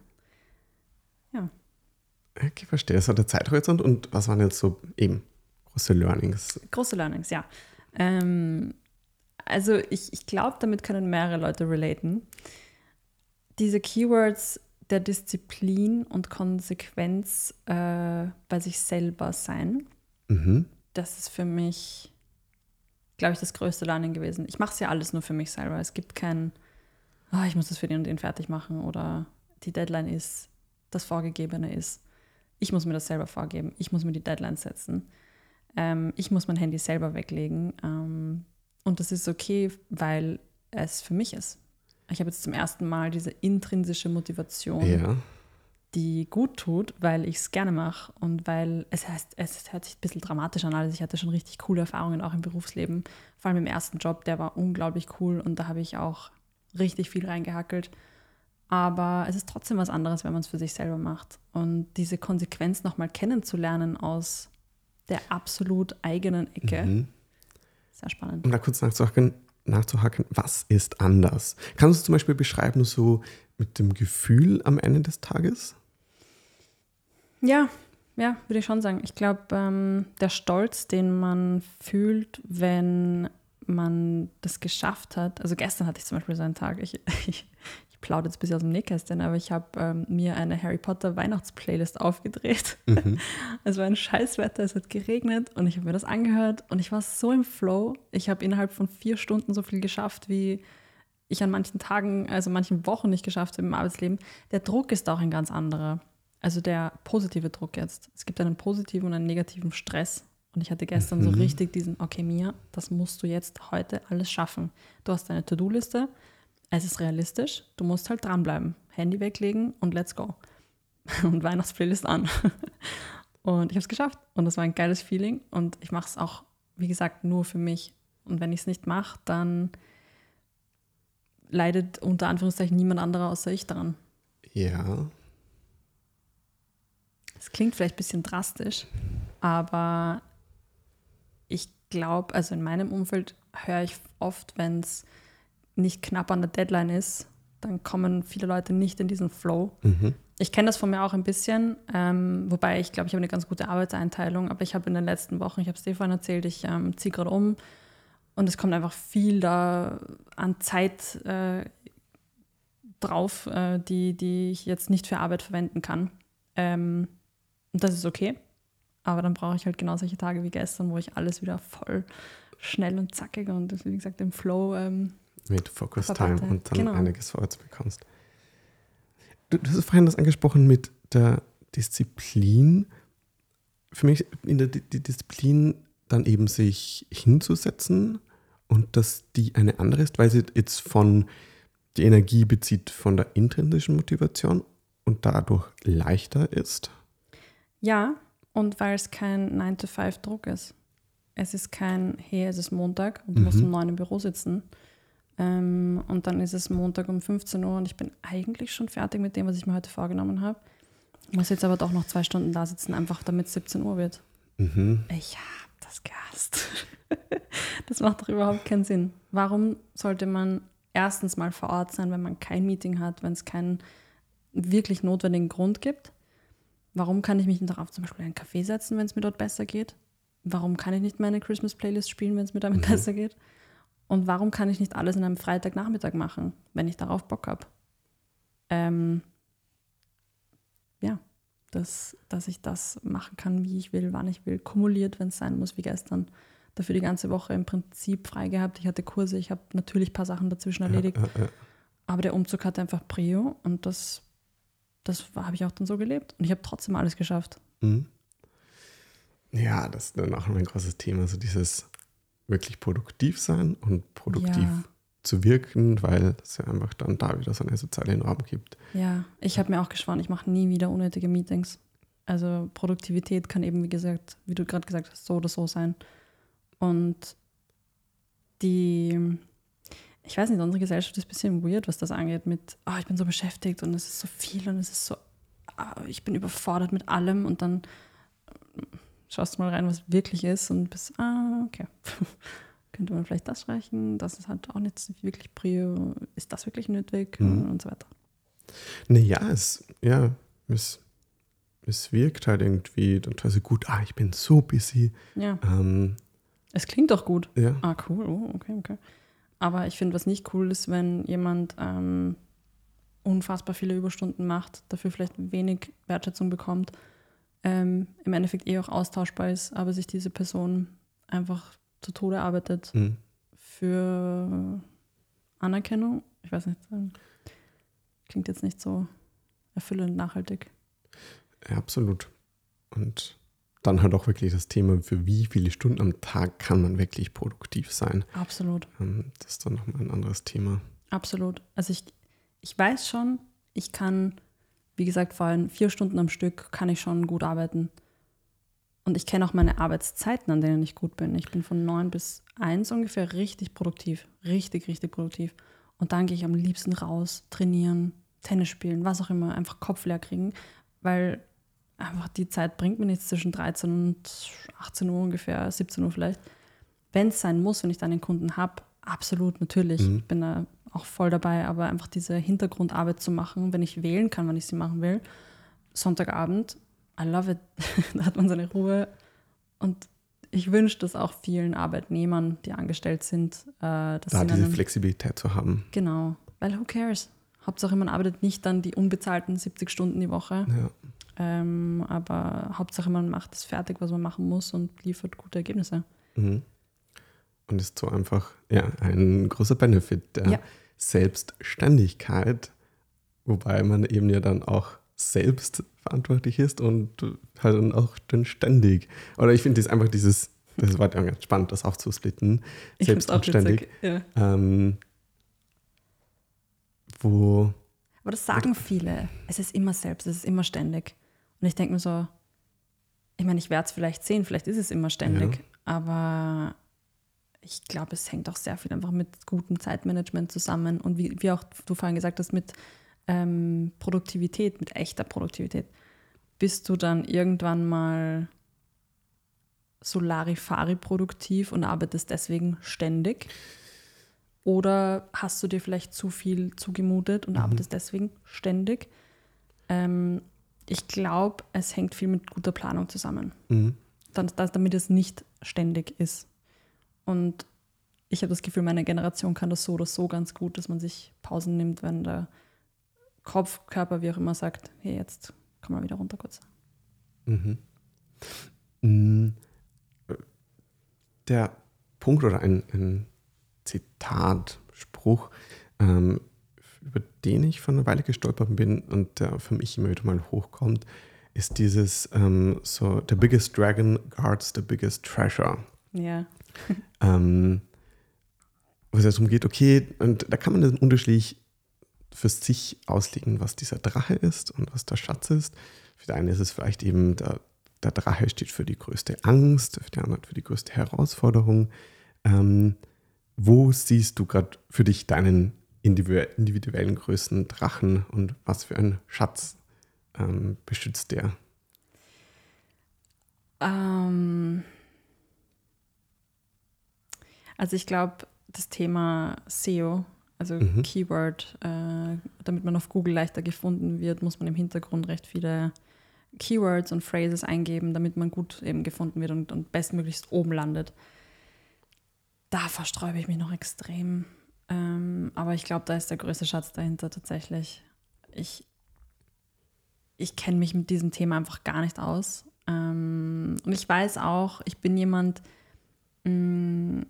Okay, verstehe. Das war der Zeithorizont und was waren jetzt so eben große Learnings? Große Learnings, ja. Ähm, also ich, ich glaube, damit können mehrere Leute relaten. Diese Keywords der Disziplin und Konsequenz äh, bei sich selber sein, Mhm. das ist für mich, glaube ich, das größte Learning gewesen. Ich mache es ja alles nur für mich selber. Es gibt kein, ah, ich muss das für den und den fertig machen oder die Deadline ist, das Vorgegebene ist. Ich muss mir das selber vorgeben. Ich muss mir die Deadline setzen. Ähm, ich muss mein Handy selber weglegen. Ähm, und das ist okay, weil es für mich ist. Ich habe jetzt zum ersten Mal diese intrinsische Motivation Ja. die gut tut, weil ich es gerne mache und weil es heißt, es hört sich ein bisschen dramatisch an, also ich hatte schon richtig coole Erfahrungen auch im Berufsleben, vor allem im ersten Job, der war unglaublich cool und da habe ich auch richtig viel reingehackelt. Aber es ist trotzdem was anderes, wenn man es für sich selber macht. Und diese Konsequenz nochmal kennenzulernen aus der absolut eigenen Ecke, Mhm. sehr spannend. Um da kurz nachzuhaken, nachzuhaken, was ist anders? Kannst du es zum Beispiel beschreiben, so mit dem Gefühl am Ende des Tages? Ja, ja, würde ich schon sagen. Ich glaube, ähm, der Stolz, den man fühlt, wenn man das geschafft hat. Also gestern hatte ich zum Beispiel so einen Tag, ich, ich, plaudere jetzt ein bisschen aus dem Nähkästchen, aber ich habe ähm, mir eine Harry Potter Weihnachtsplaylist aufgedreht. Mhm. Es war ein Scheißwetter, es hat geregnet und ich habe mir das angehört und ich war so im Flow. Ich habe innerhalb von vier Stunden so viel geschafft, wie ich an manchen Tagen, also manchen Wochen nicht geschafft habe im Arbeitsleben. Der Druck ist auch ein ganz anderer. Also der positive Druck jetzt. Es gibt einen positiven und einen negativen Stress. Und ich hatte gestern so Mhm. richtig diesen, okay, Mia, das musst du jetzt heute alles schaffen. Du hast deine To-Do-Liste, es ist realistisch, du musst halt dranbleiben. Handy weglegen und let's go. Und Weihnachtsplaylist an. Und ich habe es geschafft. Und das war ein geiles Feeling. Und ich mache es auch, wie gesagt, nur für mich. Und wenn ich es nicht mache, dann leidet unter Anführungszeichen niemand anderer außer ich daran. Ja. Es klingt vielleicht ein bisschen drastisch, aber ich glaube, also in meinem Umfeld höre ich oft, wenn es nicht knapp an der Deadline ist, dann kommen viele Leute nicht in diesen Flow. Mhm. Ich kenne das von mir auch ein bisschen, ähm, wobei ich glaube, ich habe eine ganz gute Arbeitseinteilung, aber ich habe in den letzten Wochen, ich habe es dir vorhin erzählt, ich ähm, ziehe gerade um und es kommt einfach viel da an Zeit äh, drauf, äh, die, die ich jetzt nicht für Arbeit verwenden kann. Ähm, und das ist okay, aber dann brauche ich halt genau solche Tage wie gestern, wo ich alles wieder voll schnell und zackig und wie gesagt im Flow ähm, mit Focus Time und dann genau. einiges vorwärts bekommst. Du, du hast vorhin das angesprochen mit der Disziplin. Für mich in der die Disziplin dann eben sich hinzusetzen und dass die eine andere ist, weil sie jetzt von die Energie bezieht von der intrinsischen Motivation und dadurch leichter ist. Ja, und weil es kein 9-to-5-Druck ist. Es ist kein, hey, es ist Montag und du mhm. musst um 9 im Büro sitzen. Ähm, und dann ist es Montag um 15 Uhr und ich bin eigentlich schon fertig mit dem, was ich mir heute vorgenommen habe. Ich muss jetzt aber doch noch zwei Stunden da sitzen, einfach damit es 17 Uhr wird. Mhm. Ich habe das gehasst. das macht doch überhaupt keinen Sinn. Warum sollte man erstens mal vor Ort sein, wenn man kein Meeting hat, wenn es keinen wirklich notwendigen Grund gibt? Warum kann ich mich nicht darauf zum Beispiel einen Kaffee setzen, wenn es mir dort besser geht? Warum kann ich nicht meine Christmas-Playlist spielen, wenn es mir damit mhm. besser geht? Und warum kann ich nicht alles in einem Freitagnachmittag machen, wenn ich darauf Bock habe? Ähm, ja, dass, dass ich das machen kann, wie ich will, wann ich will, kumuliert, wenn es sein muss, wie gestern. Dafür die ganze Woche im Prinzip frei gehabt. Ich hatte Kurse, ich habe natürlich ein paar Sachen dazwischen erledigt. Ja, ja, ja. Aber der Umzug hatte einfach Prio und das das habe ich auch dann so gelebt. Und ich habe trotzdem alles geschafft. Mhm. Ja, das ist dann auch ein großes Thema, so dieses wirklich produktiv sein und produktiv ja. zu wirken, weil es ja einfach dann da wieder so eine soziale Norm gibt. Ja, ich habe mir auch geschworen, ich mache nie wieder unnötige Meetings. Also Produktivität kann eben, wie gesagt, wie du gerade gesagt hast, so oder so sein. Und die ich weiß nicht, unsere Gesellschaft ist ein bisschen weird, was das angeht, mit, oh, ich bin so beschäftigt und es ist so viel und es ist so, oh, ich bin überfordert mit allem und dann schaust du mal rein, was wirklich ist und bist, ah, okay. Könnte man vielleicht das streichen, das ist halt auch nicht wirklich Prio, ist das wirklich nötig mhm. und so weiter. Naja, es, ja, es, es wirkt halt irgendwie total gut, ah, ich bin so busy. Ja. Ähm, es klingt doch gut. Ja. Ah, cool, oh, okay, okay. Aber ich finde, was nicht cool ist, wenn jemand ähm, unfassbar viele Überstunden macht, dafür vielleicht wenig Wertschätzung bekommt, ähm, im Endeffekt eh auch austauschbar ist, aber sich diese Person einfach zu Tode arbeitet mhm. für Anerkennung. Ich weiß nicht, ähm, klingt jetzt nicht so erfüllend nachhaltig. Ja, absolut. Und dann halt auch wirklich das Thema, für wie viele Stunden am Tag kann man wirklich produktiv sein. Absolut. Ähm, das ist dann nochmal ein anderes Thema. Absolut. Also ich, ich weiß schon, ich kann, wie gesagt, vor allem vier Stunden am Stück kann ich schon gut arbeiten. Und ich kenne auch meine Arbeitszeiten, an denen ich gut bin. Ich bin von neun bis eins ungefähr richtig produktiv. Richtig, richtig produktiv. Und dann gehe ich am liebsten raus, trainieren, Tennis spielen, was auch immer, einfach Kopf leer kriegen, weil einfach die Zeit bringt mir nichts zwischen 13 und 18 Uhr ungefähr, 17 Uhr vielleicht. Wenn es sein muss, wenn ich dann einen Kunden habe, absolut, natürlich. Mhm. Ich bin da auch voll dabei, aber einfach diese Hintergrundarbeit zu machen, wenn ich wählen kann, wann ich sie machen will. Sonntagabend, I love it. da hat man seine Ruhe. Und ich wünsche das auch vielen Arbeitnehmern, die angestellt sind. Äh, dass da diese Flexibilität zu haben. Genau, weil who cares? Hauptsache, man arbeitet nicht dann die unbezahlten 70 Stunden die Woche. Ja. Ähm, aber Hauptsache, man macht es fertig, was man machen muss und liefert gute Ergebnisse. Mhm. Und ist so einfach ja, ein großer Benefit der ja. Selbstständigkeit, wobei man eben ja dann auch selbst verantwortlich ist und halt dann auch dann ständig. Oder ich finde das einfach dieses, das war ganz spannend, das aufzusplitten. Ich selbst und ständig. Ja. Ähm, wo. Aber das sagen viele. Es ist immer selbst, es ist immer ständig. Und ich denke mir so, ich meine, ich werde es vielleicht sehen, vielleicht ist es immer ständig, ja. aber ich glaube, es hängt auch sehr viel einfach mit gutem Zeitmanagement zusammen und wie, wie auch du vorhin gesagt hast, mit ähm, Produktivität, mit echter Produktivität. Bist du dann irgendwann mal Solarifari produktiv und arbeitest deswegen ständig? Oder hast du dir vielleicht zu viel zugemutet und mhm. arbeitest deswegen ständig? Ähm, ich glaube, es hängt viel mit guter Planung zusammen. Mhm. Dann, damit es nicht ständig ist. Und ich habe das Gefühl, meine Generation kann das so oder so ganz gut, dass man sich Pausen nimmt, wenn der Kopf, Körper, wie auch immer sagt, hey, jetzt komm mal wieder runter kurz. Mhm. mhm. Der Punkt oder ein, ein Zitat, Spruch, ähm, über den ich vor einer Weile gestolpert bin und der für mich immer wieder mal hochkommt, ist dieses ähm, so, the biggest dragon guards the biggest treasure. Ja. ähm, wo es darum geht, okay, und da kann man das unterschiedlich für sich auslegen, was dieser Drache ist und was der Schatz ist. Für den einen ist es vielleicht eben, der, der Drache steht für die größte Angst, für den anderen für die größte Herausforderung. Ähm, wo siehst du gerade für dich deinen individuellen größten Drachen und was für einen Schatz ähm, beschützt der? Ähm, also ich glaube, das Thema SEO, also mhm. Keyword, äh, damit man auf Google leichter gefunden wird, muss man im Hintergrund recht viele Keywords und Phrases eingeben, damit man gut eben gefunden wird und, und bestmöglichst oben landet. Da versträube ich mich noch extrem. Ähm, aber ich glaube, da ist der größte Schatz dahinter tatsächlich. Ich, ich kenne mich mit diesem Thema einfach gar nicht aus. Ähm, und ich weiß auch, ich bin jemand, mh, mm,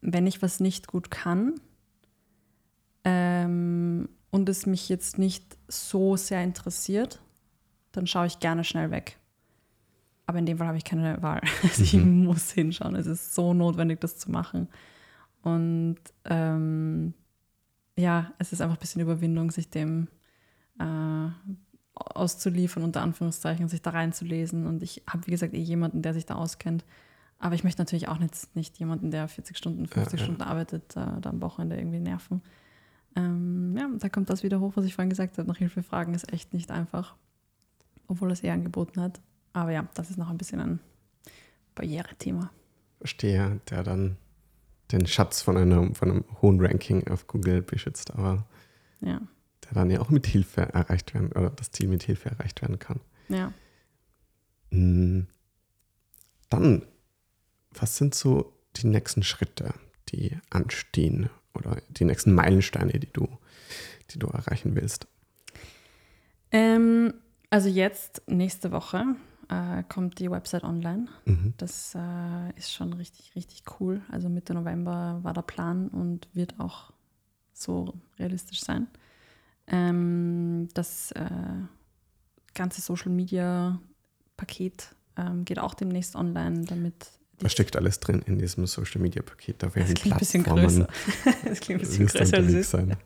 wenn ich was nicht gut kann ähm, und es mich jetzt nicht so sehr interessiert, dann schaue ich gerne schnell weg. Aber in dem Fall habe ich keine Wahl. Also ich mhm. muss hinschauen. Es ist so notwendig, das zu machen. Und ähm, ja, es ist einfach ein bisschen Überwindung, sich dem äh, auszuliefern, unter Anführungszeichen, sich da reinzulesen. Und ich habe, wie gesagt, eh jemanden, der sich da auskennt. Aber ich möchte natürlich auch nicht, nicht jemanden, der 40 Stunden, 50 ja, ja. Stunden arbeitet, äh, da am Wochenende irgendwie nerven. Ähm, ja, da kommt das wieder hoch, was ich vorhin gesagt habe. Nach Hilfe fragen ist echt nicht einfach, obwohl es eher angeboten hat. Aber ja, das ist noch ein bisschen ein Barriere-Thema. Verstehe, der dann den Schatz von einem, von einem hohen Ranking auf Google beschützt, aber ja. der dann ja auch mit Hilfe erreicht werden, oder das Ziel mit Hilfe erreicht werden kann. Ja. Hm. Dann was sind so die nächsten Schritte, die anstehen oder die nächsten Meilensteine, die du, die du erreichen willst? Ähm, also jetzt, nächste Woche, äh, kommt die Website online. Mhm. Das äh, ist schon richtig, richtig cool. Also Mitte November war der Plan und wird auch so realistisch sein. Ähm, das äh, ganze Social Media Paket ähm, geht auch demnächst online, damit was steckt alles drin in diesem Social Media Paket? Auf welchen das klingt Plattformen? Ein bisschen größer. das klingt ein bisschen größer als es sein.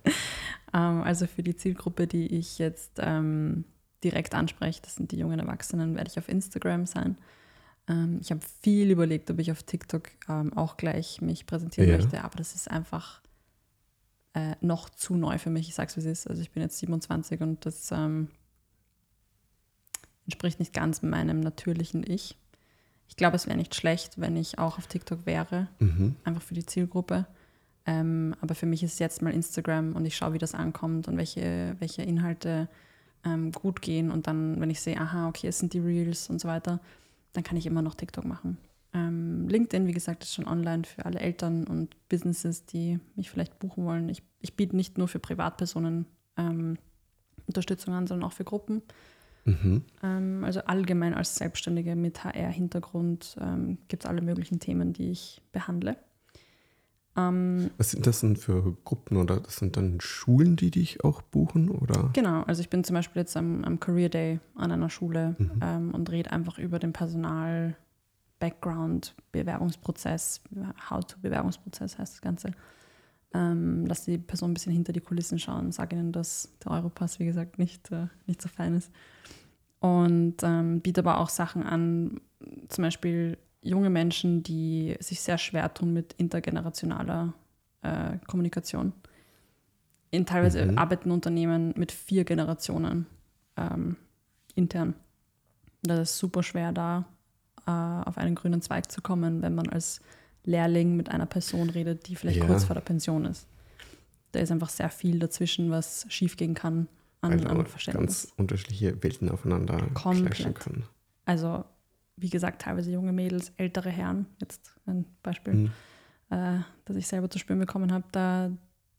um, also für die Zielgruppe, die ich jetzt ähm, direkt anspreche, das sind die jungen Erwachsenen, werde ich auf Instagram sein. Ähm, ich habe viel überlegt, ob ich auf TikTok ähm, auch gleich mich präsentieren ja. möchte, aber das ist einfach äh, noch zu neu für mich. Ich sage es, wie es ist. Also ich bin jetzt 27 und das ähm, entspricht nicht ganz meinem natürlichen Ich. Ich glaube, es wäre nicht schlecht, wenn ich auch auf TikTok wäre, mhm. einfach für die Zielgruppe. Ähm, aber für mich ist es jetzt mal Instagram und ich schaue, wie das ankommt und welche, welche Inhalte ähm, gut gehen. Und dann, wenn ich sehe, aha, okay, es sind die Reels und so weiter, dann kann ich immer noch TikTok machen. Ähm, LinkedIn, wie gesagt, ist schon online für alle Eltern und Businesses, die mich vielleicht buchen wollen. Ich, ich biete nicht nur für Privatpersonen ähm, Unterstützung an, sondern auch für Gruppen. Mhm. Ähm, also allgemein als Selbstständige mit HR-Hintergrund ähm, gibt es alle möglichen Themen, die ich behandle. Ähm, Was sind das denn für Gruppen oder das sind dann Schulen, die dich auch buchen? Oder? Genau, also ich bin zum Beispiel jetzt am, am Career Day an einer Schule mhm. ähm, und rede einfach über den Personal, Background, Bewerbungsprozess, How-to-Bewerbungsprozess heißt das Ganze. Ähm, lass die Person ein bisschen hinter die Kulissen schauen, sage ihnen, dass der Europass, wie gesagt, nicht, äh, nicht so fein ist und ähm, biete aber auch Sachen an, zum Beispiel junge Menschen, die sich sehr schwer tun mit intergenerationaler äh, Kommunikation. In teilweise mhm. arbeiten Unternehmen mit vier Generationen ähm, intern. Das ist super schwer, da äh, auf einen grünen Zweig zu kommen, wenn man als Lehrling mit einer Person redet, die vielleicht ja. kurz vor der Pension ist. Da ist einfach sehr viel dazwischen, was schiefgehen kann an, Weil an Verständnis. ganz unterschiedliche Welten aufeinander clashen können. Also, wie gesagt, teilweise junge Mädels, ältere Herren, jetzt ein Beispiel, mhm. äh, das ich selber zu spüren bekommen habe, da,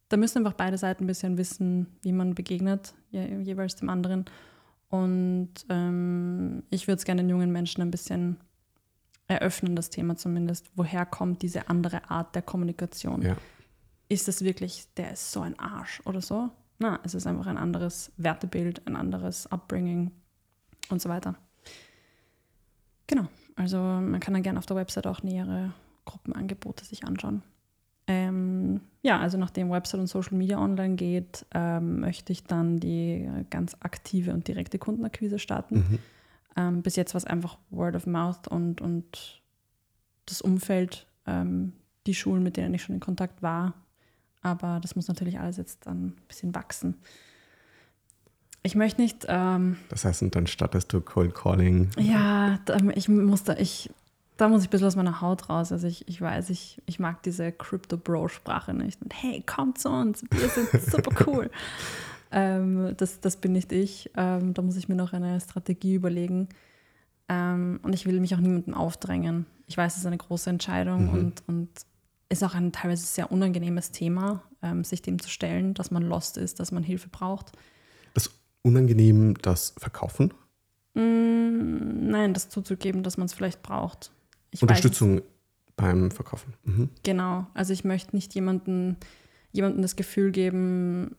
da müssen einfach beide Seiten ein bisschen wissen, wie man begegnet, je, jeweils dem anderen. Und ähm, ich würde es gerne den jungen Menschen ein bisschen eröffnen, das Thema zumindest. Woher kommt diese andere Art der Kommunikation? Ja. ist es wirklich, der ist so ein Arsch oder so. Na, es ist einfach ein anderes Wertebild, ein anderes Upbringing und so weiter. Genau, also man kann dann gerne auf der Website auch nähere Gruppenangebote sich anschauen. Ähm, ja, also nachdem Website und Social Media online geht, ähm, möchte ich dann die ganz aktive und direkte Kundenakquise starten. Mhm. Ähm, bis jetzt war es einfach Word of Mouth und, und das Umfeld, ähm, die Schulen, mit denen ich schon in Kontakt war. Aber das muss natürlich alles jetzt dann ein bisschen wachsen. Ich möchte nicht. Ähm, das heißt, und dann startest du Cold Calling. Ja, ich muss da, ich, da muss ich ein bisschen aus meiner Haut raus. Also ich, ich weiß, ich, ich mag diese Crypto-Bro-Sprache nicht. Und hey, komm zu uns, wir sind super cool. Ähm, das, das bin nicht ich. Ähm, da muss ich mir noch eine Strategie überlegen. Ähm, und ich will mich auch niemandem aufdrängen. Ich weiß, es ist eine große Entscheidung mhm. und, und ist auch ein teilweise sehr unangenehmes Thema, ähm, sich dem zu stellen, dass man lost ist, dass man Hilfe braucht. Das unangenehm, das Verkaufen? Mm, nein, das zuzugeben, dass man es vielleicht braucht. Ich Unterstützung weiß, beim Verkaufen. Mhm. Genau. Also ich möchte nicht jemanden, jemandem das Gefühl geben,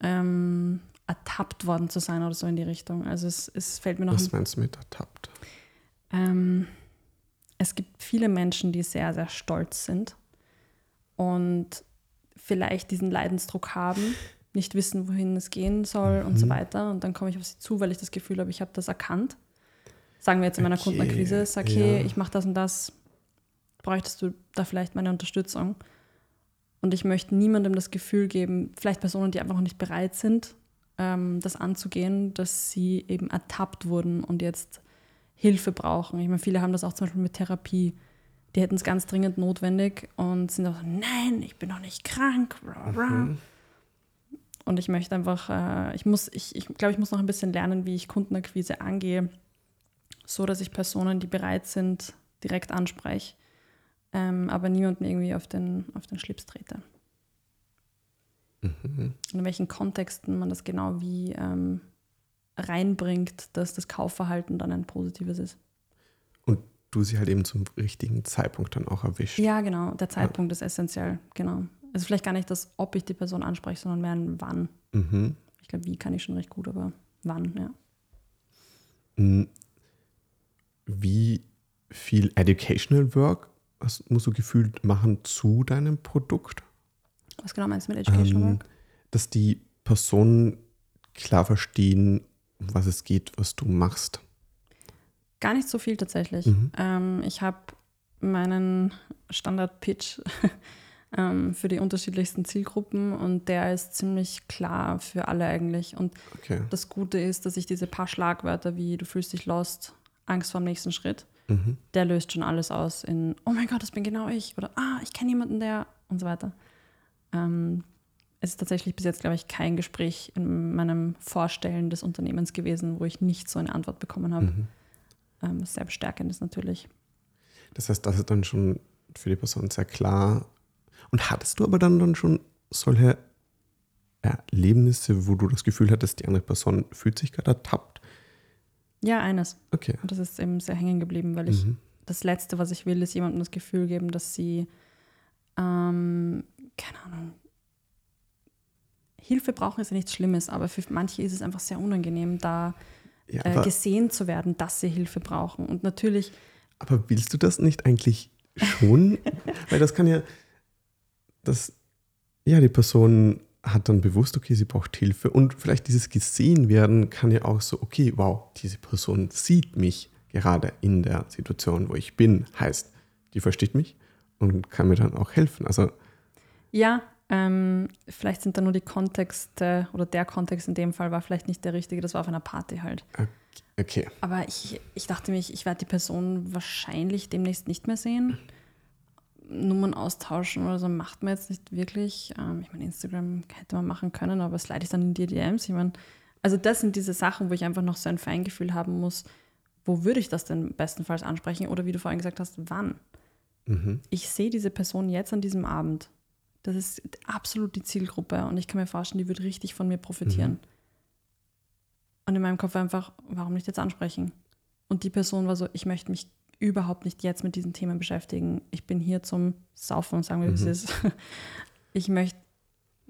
ähm, ertappt worden zu sein oder so in die Richtung. Also es, es fällt mir noch. Was meinst du mit ertappt? Ähm, es gibt viele Menschen, die sehr, sehr stolz sind und vielleicht diesen Leidensdruck haben, nicht wissen, wohin es gehen soll mhm. und so mhm. weiter. Und dann komme ich auf sie zu, weil ich das Gefühl habe, ich habe das erkannt. Sagen wir jetzt in meiner okay. Kundenakquise, sag, hey, ja. ich mache das und das, bräuchtest du da vielleicht meine Unterstützung? Und ich möchte niemandem das Gefühl geben, vielleicht Personen, die einfach noch nicht bereit sind, ähm, das anzugehen, dass sie eben ertappt wurden und jetzt Hilfe brauchen. Ich meine, viele haben das auch zum Beispiel mit Therapie. Die hätten es ganz dringend notwendig und sind auch so, nein, ich bin noch nicht krank. Mhm. Und ich möchte einfach, äh, ich muss, ich, ich glaube, ich muss noch ein bisschen lernen, wie ich Kundenakquise angehe, so dass ich Personen, die bereit sind, direkt anspreche, ähm, aber niemanden irgendwie auf den, auf den Schlips trete. Mhm. In welchen Kontexten man das genau wie ähm, reinbringt, dass das Kaufverhalten dann ein positives ist. Und du sie halt eben zum richtigen Zeitpunkt dann auch erwischt. Ja, genau. Der Zeitpunkt ja. ist essentiell, genau. Also vielleicht gar nicht das, ob ich die Person anspreche, sondern mehr ein Wann. Mhm. Ich glaube, wie kann ich schon recht gut, aber wann, ja. Hm. Wie viel Educational Work was musst du gefühlt machen zu deinem Produkt? Was genau meinst du mit Educational ähm, Work? Dass die Personen klar verstehen, um was es geht, was du machst? Gar nicht so viel tatsächlich. Mhm. Ähm, ich habe meinen Standard-Pitch ähm, für die unterschiedlichsten Zielgruppen und der ist ziemlich klar für alle eigentlich. Und okay. das Gute ist, dass ich diese paar Schlagwörter wie du fühlst dich lost, Angst vor dem nächsten Schritt, mhm. der löst schon alles aus in, oh mein Gott, das bin genau ich oder ah, ich kenne jemanden, der und so weiter. Ähm, es ist tatsächlich bis jetzt, glaube ich, kein Gespräch in meinem Vorstellen des Unternehmens gewesen, wo ich nicht so eine Antwort bekommen habe. Mhm. Ähm, was sehr bestärkend ist natürlich. Das heißt, das ist dann schon für die Person sehr klar. Und hattest du aber dann, dann schon solche Erlebnisse, wo du das Gefühl hattest, die andere Person fühlt sich gerade ertappt? Ja, eines. Okay. Und das ist eben sehr hängen geblieben, weil ich mhm. das Letzte, was ich will, ist jemandem das Gefühl geben, dass sie, ähm, keine Ahnung, Hilfe brauchen ist ja nichts Schlimmes, aber für manche ist es einfach sehr unangenehm, da ja, äh, gesehen zu werden, dass sie Hilfe brauchen. Und natürlich. Aber willst du das nicht eigentlich schon? Weil das kann ja, das, ja, die Person hat dann bewusst, okay, sie braucht Hilfe und vielleicht dieses gesehen werden kann ja auch so, okay, wow, diese Person sieht mich gerade in der Situation, wo ich bin, heißt, die versteht mich und kann mir dann auch helfen. Also ja, ähm, vielleicht sind da nur die Kontexte oder der Kontext in dem Fall war vielleicht nicht der richtige, das war auf einer Party halt. Okay. Aber ich, ich dachte mir, ich werde die Person wahrscheinlich demnächst nicht mehr sehen. Nummern austauschen oder so macht man jetzt nicht wirklich. Ähm, ich meine, Instagram hätte man machen können, aber es leite ich dann in die DMs. Ich meine, also das sind diese Sachen, wo ich einfach noch so ein Feingefühl haben muss, wo würde ich das denn bestenfalls ansprechen oder wie du vorhin gesagt hast, wann. Mhm. Ich sehe diese Person jetzt an diesem Abend das ist absolut die Zielgruppe und ich kann mir vorstellen, die wird richtig von mir profitieren. Mhm. Und in meinem Kopf einfach, warum nicht jetzt ansprechen? Und die Person war so, ich möchte mich überhaupt nicht jetzt mit diesen Themen beschäftigen. Ich bin hier zum Saufen und sagen, wie mhm. es ist. ich möchte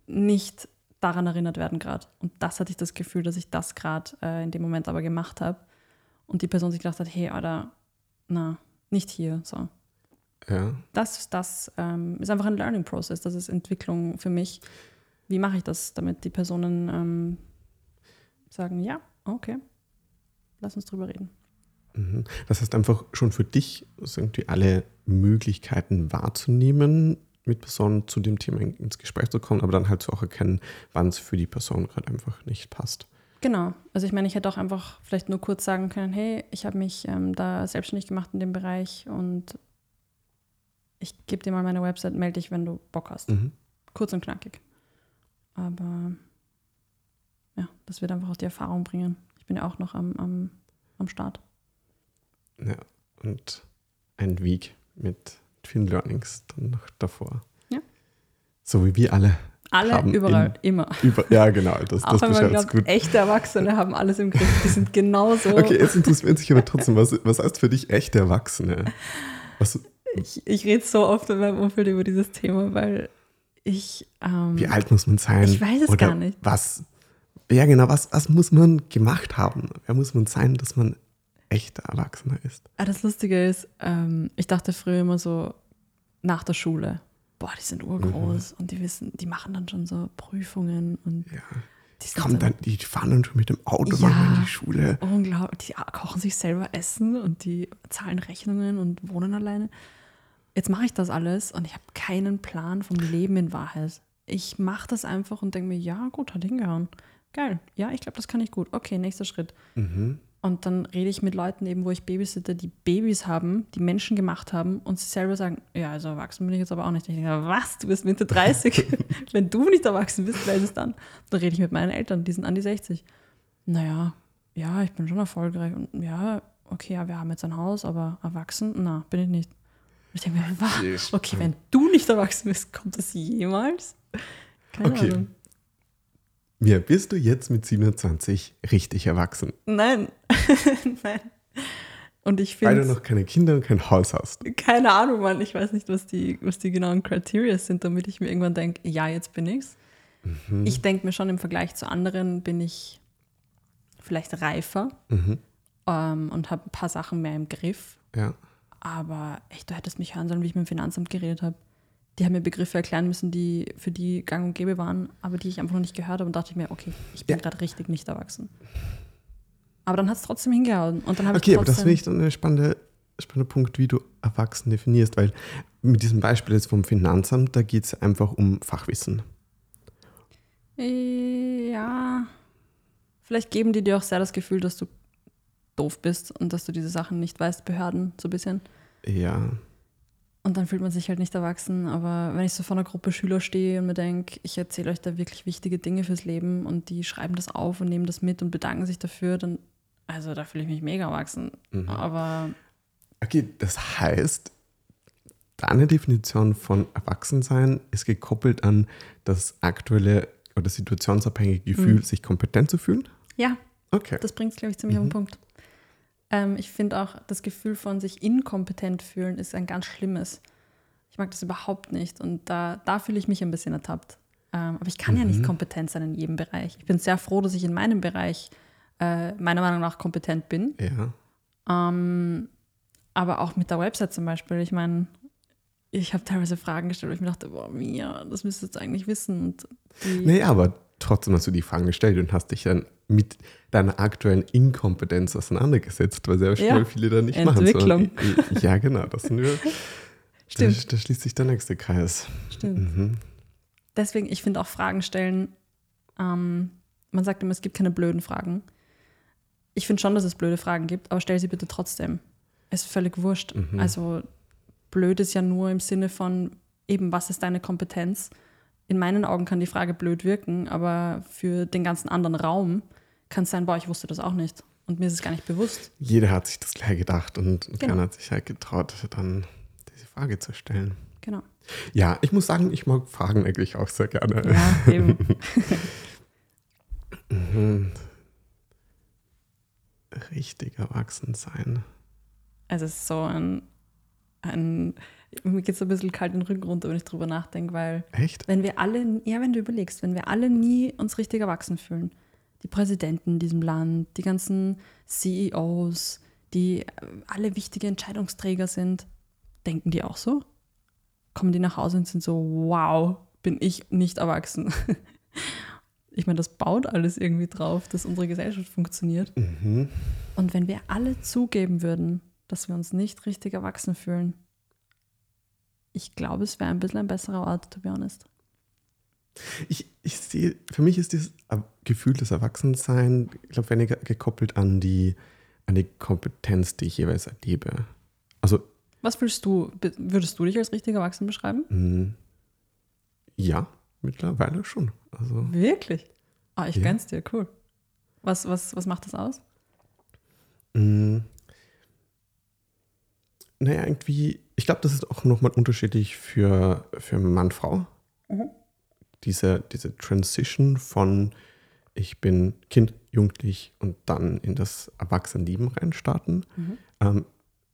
nicht daran erinnert werden gerade. Und das hatte ich das Gefühl, dass ich das gerade äh, in dem Moment aber gemacht habe. Und die Person sich gedacht hat, hey, Alter, na, nicht hier. So. Ja. Das, das ähm, ist einfach ein Learning Process. Das ist Entwicklung für mich. Wie mache ich das, damit die Personen ähm, sagen, ja, okay, lass uns drüber reden. Mhm. Das heißt einfach schon für dich irgendwie alle Möglichkeiten wahrzunehmen, mit Personen zu dem Thema ins Gespräch zu kommen, aber dann halt so auch erkennen, wann es für die Person gerade einfach nicht passt. Genau. Also ich meine, ich hätte auch einfach vielleicht nur kurz sagen können, hey, ich habe mich ähm, da selbstständig gemacht in dem Bereich und ich gebe dir mal meine Website, melde dich, wenn du Bock hast. Mhm. Kurz und knackig. Aber ja, das wird einfach auch die Erfahrung bringen. Ich bin ja auch noch am, am, am Start. Ja, und ein Weg mit vielen Learnings dann noch davor. Ja. So wie wir alle. Alle, überall, in- immer. Über, ja, genau, das, Auch das wenn man glaubt, gut. echte Erwachsene haben alles im Griff. Die sind genauso. Okay, jetzt interessiert sich aber trotzdem, was, was heißt für dich echte Erwachsene? Was, Ich, ich rede so oft in meinem Umfeld über dieses Thema, weil ich. Ähm, wie alt muss man sein? Ich weiß es gar nicht. Was, ja, genau, was, was muss man gemacht haben? Wer muss man sein, dass man echter Erwachsener ist? Ah, das Lustige ist, ähm, ich dachte früher immer so nach der Schule, boah, die sind urgroß und die wissen, die machen dann schon so Prüfungen und Ja. die sind Komm, so dann, die fahren dann schon mit dem Auto Ja. in die Schule. unglaublich, die kochen sich selber Essen und die zahlen Rechnungen und wohnen alleine. Jetzt mache ich das alles und ich habe keinen Plan vom Leben in Wahrheit. Ich mache das einfach und denke mir, ja, gut, hat hingehauen. Geil, ja, ich glaube, das kann ich gut. Okay, nächster Schritt. Mhm. Und dann rede ich mit Leuten eben, wo ich babysitte, die Babys haben, die Menschen gemacht haben und sie selber sagen, ja, also erwachsen bin ich jetzt aber auch nicht. Ich denke, was, du bist Mitte 30? Wenn du nicht erwachsen bist, wer ist es dann? Dann rede ich mit meinen Eltern, die sind an die 60. Naja, ja, ich bin schon erfolgreich und ja, okay, ja, wir haben jetzt ein Haus, aber erwachsen, na, bin ich nicht. Und ich denke mir, was? Okay, wenn du nicht erwachsen bist, kommt das jemals? Keine Okay. Ahnung. Ja, bist du jetzt mit 27 richtig erwachsen? Nein, nein. Und ich Weil du finde, noch keine Kinder und kein Haus hast. keine Ahnung, Mann, ich weiß nicht, was die, was die genauen Criteria sind, damit ich mir irgendwann denke, ja, jetzt bin ich's. Mhm. Ich denke mir schon, im Vergleich zu anderen bin ich vielleicht reifer Mhm. ähm, und habe ein paar Sachen mehr im Griff. Ja. Aber echt, du hättest mich hören sollen, wie ich mit dem Finanzamt geredet habe. Die haben mir Begriffe erklären müssen, die für die gang und gäbe waren, aber die ich einfach noch nicht gehört habe und dachte ich mir, okay, ich bin Ja. gerade richtig nicht erwachsen. Aber dann hat es trotzdem hingehauen. Und dann habe Okay, ich aber das finde ich dann ein spannender, spannender Punkt, wie du erwachsen definierst, weil mit diesem Beispiel jetzt vom Finanzamt, da geht es einfach um Fachwissen. Ja, vielleicht geben die dir auch sehr das Gefühl, dass du doof bist und dass du diese Sachen nicht weißt, Behörden so ein bisschen. Ja. Und dann fühlt man sich halt nicht erwachsen. Aber wenn ich so vor einer Gruppe Schüler stehe und mir denke, ich erzähle euch da wirklich wichtige Dinge fürs Leben und die schreiben das auf und nehmen das mit und bedanken sich dafür, dann, also da fühle ich mich mega erwachsen. Mhm. Aber Okay, das heißt, deine Definition von Erwachsensein ist gekoppelt an das aktuelle oder situationsabhängige Gefühl, Mhm. sich kompetent zu fühlen? ja, Okay. Das bringt es, glaube ich, ziemlich auf Mhm. den Punkt. Ähm, ich finde auch, das Gefühl von sich inkompetent fühlen ist ein ganz schlimmes. Ich mag das überhaupt nicht und da, da fühle ich mich ein bisschen ertappt. Ähm, aber ich kann ja nicht Mhm. kompetent sein in jedem Bereich. Ich bin sehr froh, dass ich in meinem Bereich äh, meiner Meinung nach kompetent bin. Ja. Ähm, aber auch mit der Website zum Beispiel. Ich meine, ich habe teilweise Fragen gestellt, wo ich mir dachte, boah, Mia, das müsstest du eigentlich wissen. Und Nee, aber trotzdem hast du die Fragen gestellt und hast dich dann mit deiner aktuellen Inkompetenz auseinandergesetzt, weil sehr Ja. schnell viele da nicht Entwicklung. machen. Sondern, ja, genau, das sind wir. Stimmt. Da, da schließt sich der nächste Kreis. Stimmt. Mhm. deswegen, ich finde auch Fragen stellen, ähm, man sagt immer, es gibt keine blöden Fragen. Ich finde schon, dass es blöde Fragen gibt, aber stell sie bitte trotzdem. Ist völlig wurscht. Mhm. Also blöd ist ja nur im Sinne von eben, was ist deine Kompetenz? In meinen Augen kann die Frage blöd wirken, aber für den ganzen anderen Raum kann es sein, boah, ich wusste das auch nicht. Und mir ist es gar nicht bewusst. Jeder hat sich das gleich gedacht und Genau. keiner hat sich halt getraut, dann diese Frage zu stellen. Genau. Ja, ich muss sagen, ich mag Fragen eigentlich auch sehr gerne. Ja, eben. Mhm. Richtig erwachsen sein. Also es ist so ein ein, mir geht es ein bisschen kalt den Rücken runter, wenn ich drüber nachdenke, weil Echt? wenn wir alle, ja, wenn du überlegst, wenn wir alle nie uns richtig erwachsen fühlen, die Präsidenten in diesem Land, die ganzen CEOs, die äh, alle wichtige Entscheidungsträger sind, denken die auch so? Kommen die nach Hause und sind so, wow, bin ich nicht erwachsen. Ich meine, das baut alles irgendwie drauf, dass unsere Gesellschaft funktioniert. Mhm. Und wenn wir alle zugeben würden, dass wir uns nicht richtig erwachsen fühlen, ich glaube, es wäre ein bisschen ein besserer Ort, to be honest. Ich, ich sehe, für mich ist dieses Gefühl des Erwachsenseins, ich glaube, weniger gekoppelt an die, an die Kompetenz, die ich jeweils erlebe. Also, Was fühlst du? Würdest du dich als richtig erwachsen beschreiben? mh, ja, mittlerweile schon. Also, Wirklich? Ah, ich Ja. gönn's dir, cool. Was, was, was macht das aus? mh, naja, irgendwie, ich glaube, das ist auch nochmal unterschiedlich für, für Mann, Frau. Mhm. Diese, diese Transition von ich bin Kind, Jugendlich und dann in das Erwachsenenleben reinstarten. Mhm. Ähm,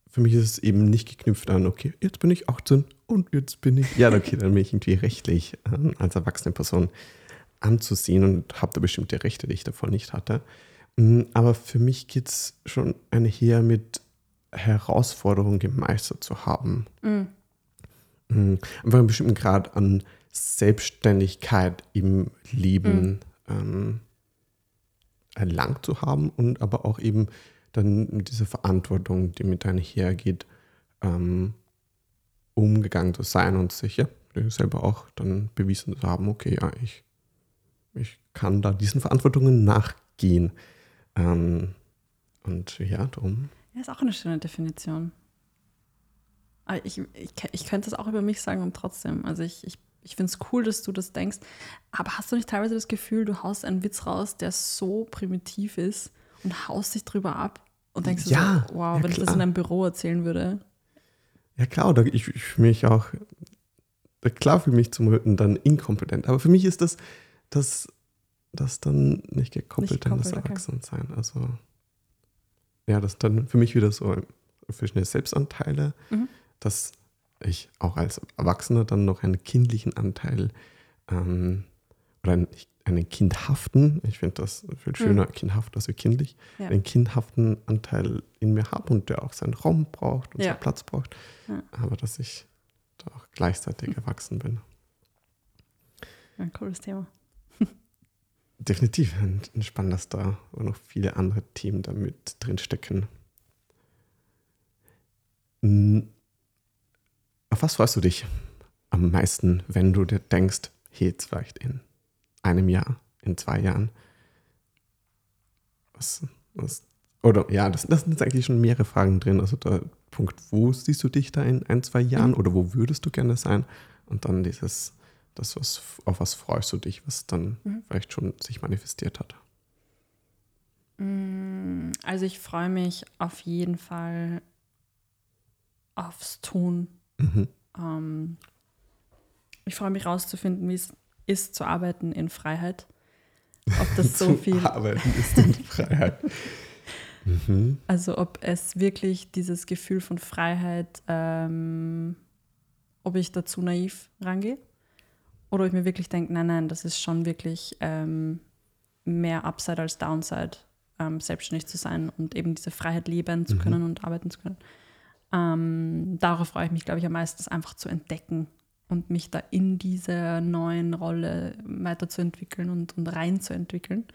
für mich ist es eben nicht geknüpft an, okay, jetzt bin ich 18 und jetzt bin ich, ja, okay, dann bin ich irgendwie rechtlich ähm, als erwachsene Person anzusehen und habe da bestimmte Rechte, die ich davor nicht hatte. Mm, Aber für mich geht es schon einher mit Herausforderungen gemeistert zu haben. Mhm. Mm, Einfach einen bestimmten Grad an Selbstständigkeit im Leben ähm, erlangt zu haben und aber auch eben dann mit dieser Verantwortung, die mit einhergeht, ähm, umgegangen zu sein und sich ja selber auch dann bewiesen zu haben, okay, ja, ich, ich kann da diesen Verantwortungen nachgehen. Ähm, und ja, darum. Ja, ist auch eine schöne Definition. Aber ich, ich, ich könnte das auch über mich sagen und trotzdem. Also ich, ich, ich finde es cool, dass du das denkst. Aber hast du nicht teilweise das Gefühl, du haust einen Witz raus, der so primitiv ist und haust dich drüber ab und denkst Ja, so, wow, ja, wenn ich das in einem Büro erzählen würde. Ja, klar, da, ich, ich fühle mich auch, klar fühle mich zum Hüten dann inkompetent. Aber für mich ist das, das, das dann nicht gekoppelt an das gekoppelt, okay. Erwachsensein. Also, ja, das ist dann für mich wieder so verschiedene Selbstanteile, Mhm. dass ich auch als Erwachsener dann noch einen kindlichen Anteil ähm, oder einen, einen kindhaften, ich finde das viel schöner, kindhaft als kindlich, Mhm. Ja. einen kindhaften Anteil in mir habe und der auch seinen Raum braucht und Ja. seinen Platz braucht, Ja. aber dass ich da auch gleichzeitig erwachsen bin. Ein cooles Thema. Definitiv ein, spannendes da und noch viele andere Themen damit drin stecken. Auf was freust du dich am meisten, wenn du dir denkst, hey, jetzt vielleicht in einem Jahr, in zwei Jahren? Was, was, oder ja, das, das sind jetzt eigentlich schon mehrere Fragen drin. Also der Punkt, wo siehst du dich da in ein, zwei Jahren oder wo würdest du gerne sein? Und dann dieses, das, was, auf was freust du dich, was dann Mhm. vielleicht schon sich manifestiert hat. Mm, Also ich freue mich auf jeden Fall aufs Tun. Mhm. Ähm, ich freue mich rauszufinden, wie es ist zu arbeiten in Freiheit. Ob das so viel, Arbeiten ist in Freiheit. mhm. also ob es wirklich dieses Gefühl von Freiheit, ähm, ob ich dazu naiv rangehe oder ob ich mir wirklich denke, nein, nein, das ist schon wirklich ähm, mehr Upside als Downside, ähm, selbstständig zu sein und eben diese Freiheit leben zu Mhm. können und arbeiten zu können. Ähm, darauf freue ich mich, glaube ich, am meisten, das einfach zu entdecken und mich da in diese neuen Rolle weiterzuentwickeln und, und reinzuentwickeln.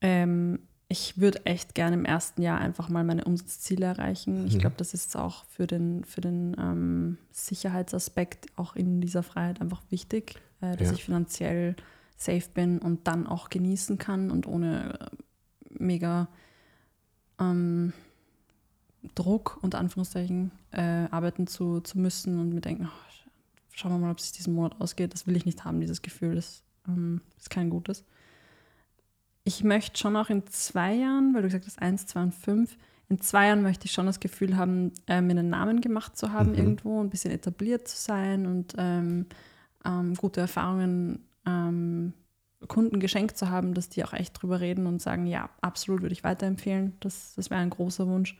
Ähm, ich würde echt gerne im ersten Jahr einfach mal meine Umsatzziele erreichen. Ich Mhm. glaube, das ist auch für den, für den ähm, Sicherheitsaspekt auch in dieser Freiheit einfach wichtig, äh, dass Ja. ich finanziell safe bin und dann auch genießen kann und ohne mega ähm, Druck, unter Anführungszeichen, äh, arbeiten zu, zu müssen und mir denken, oh, schauen wir mal, ob es sich diesen Monat ausgeht. Das will ich nicht haben, dieses Gefühl. Das ähm, ist kein gutes. Ich möchte schon auch in zwei Jahren, weil du gesagt hast, eins, zwei und fünf, in zwei Jahren möchte ich schon das Gefühl haben, äh, mir einen Namen gemacht zu haben Mhm. irgendwo, ein bisschen etabliert zu sein und ähm, ähm, gute Erfahrungen ähm, Kunden geschenkt zu haben, dass die auch echt drüber reden und sagen, ja, absolut würde ich weiterempfehlen. Das, das wäre ein großer Wunsch.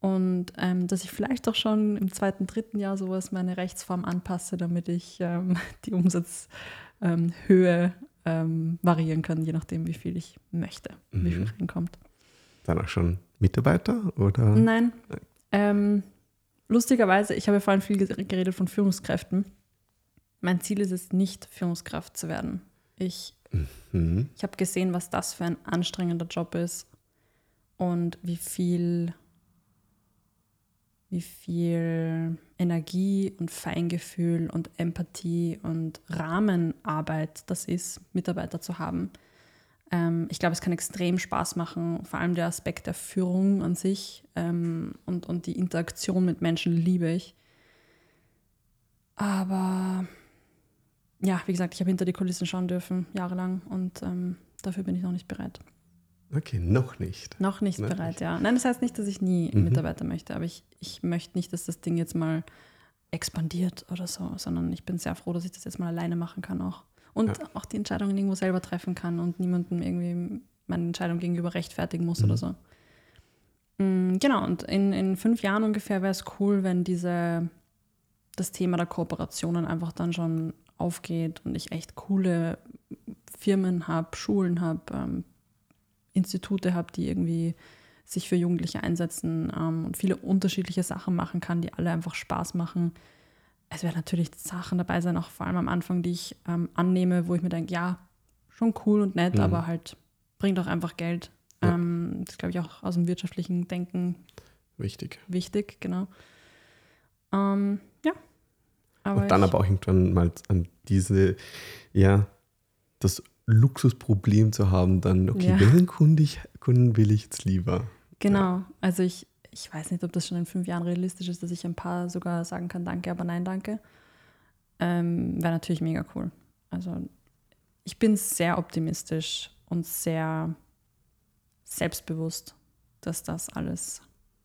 Und ähm, dass ich vielleicht auch schon im zweiten, dritten Jahr sowas meine Rechtsform anpasse, damit ich ähm, die Umsatzhöhe ähm, ähm, variieren kann, je nachdem, wie viel ich möchte, mhm. wie viel mhm. reinkommt. Dann auch schon Mitarbeiter oder? Nein. Ähm, lustigerweise, ich habe vorhin viel geredet von Führungskräften. Mein Ziel ist es nicht, Führungskraft zu werden. Ich, mhm. ich habe gesehen, was das für ein anstrengender Job ist und wie viel wie viel Energie und Feingefühl und Empathie und Rahmenarbeit das ist, Mitarbeiter zu haben. Ähm, ich glaube, es kann extrem Spaß machen, vor allem der Aspekt der Führung an sich ähm, und, und die Interaktion mit Menschen liebe ich. Aber ja, wie gesagt, ich habe hinter die Kulissen schauen dürfen, jahrelang, und ähm, dafür bin ich noch nicht bereit. Okay, noch nicht. Noch nicht noch bereit, nicht. ja. Nein, das heißt nicht, dass ich nie mhm. Mitarbeiter möchte, aber ich, ich möchte nicht, dass das Ding jetzt mal expandiert oder so, sondern ich bin sehr froh, dass ich das jetzt mal alleine machen kann auch. Und ja. auch die Entscheidungen irgendwo selber treffen kann und niemandem irgendwie meine Entscheidung gegenüber rechtfertigen muss mhm. oder so. Mhm, genau, und in, in fünf Jahren ungefähr wäre es cool, wenn diese, das Thema der Kooperationen einfach dann schon aufgeht und ich echt coole Firmen habe, Schulen habe, ähm, Institute habe, die irgendwie sich für Jugendliche einsetzen ähm, und viele unterschiedliche Sachen machen kann, die alle einfach Spaß machen. Es werden natürlich Sachen dabei sein, auch vor allem am Anfang, die ich ähm, annehme, wo ich mir denke, ja, schon cool und nett, mhm. aber halt bringt auch einfach Geld. Ja. Ähm, das glaube ich auch aus dem wirtschaftlichen Denken wichtig. Wichtig, genau. Ähm, ja. Aber und dann aber auch irgendwann mal an diese, ja, das Luxusproblem zu haben, dann, okay, ja. welchen Kunden, will ich jetzt lieber? Genau, ja. also ich, ich weiß nicht, ob das schon in fünf Jahren realistisch ist, dass ich ein paar sogar sagen kann, danke, aber nein, danke. Ähm, Wäre natürlich mega cool. Also ich bin sehr optimistisch und sehr selbstbewusst, dass das alles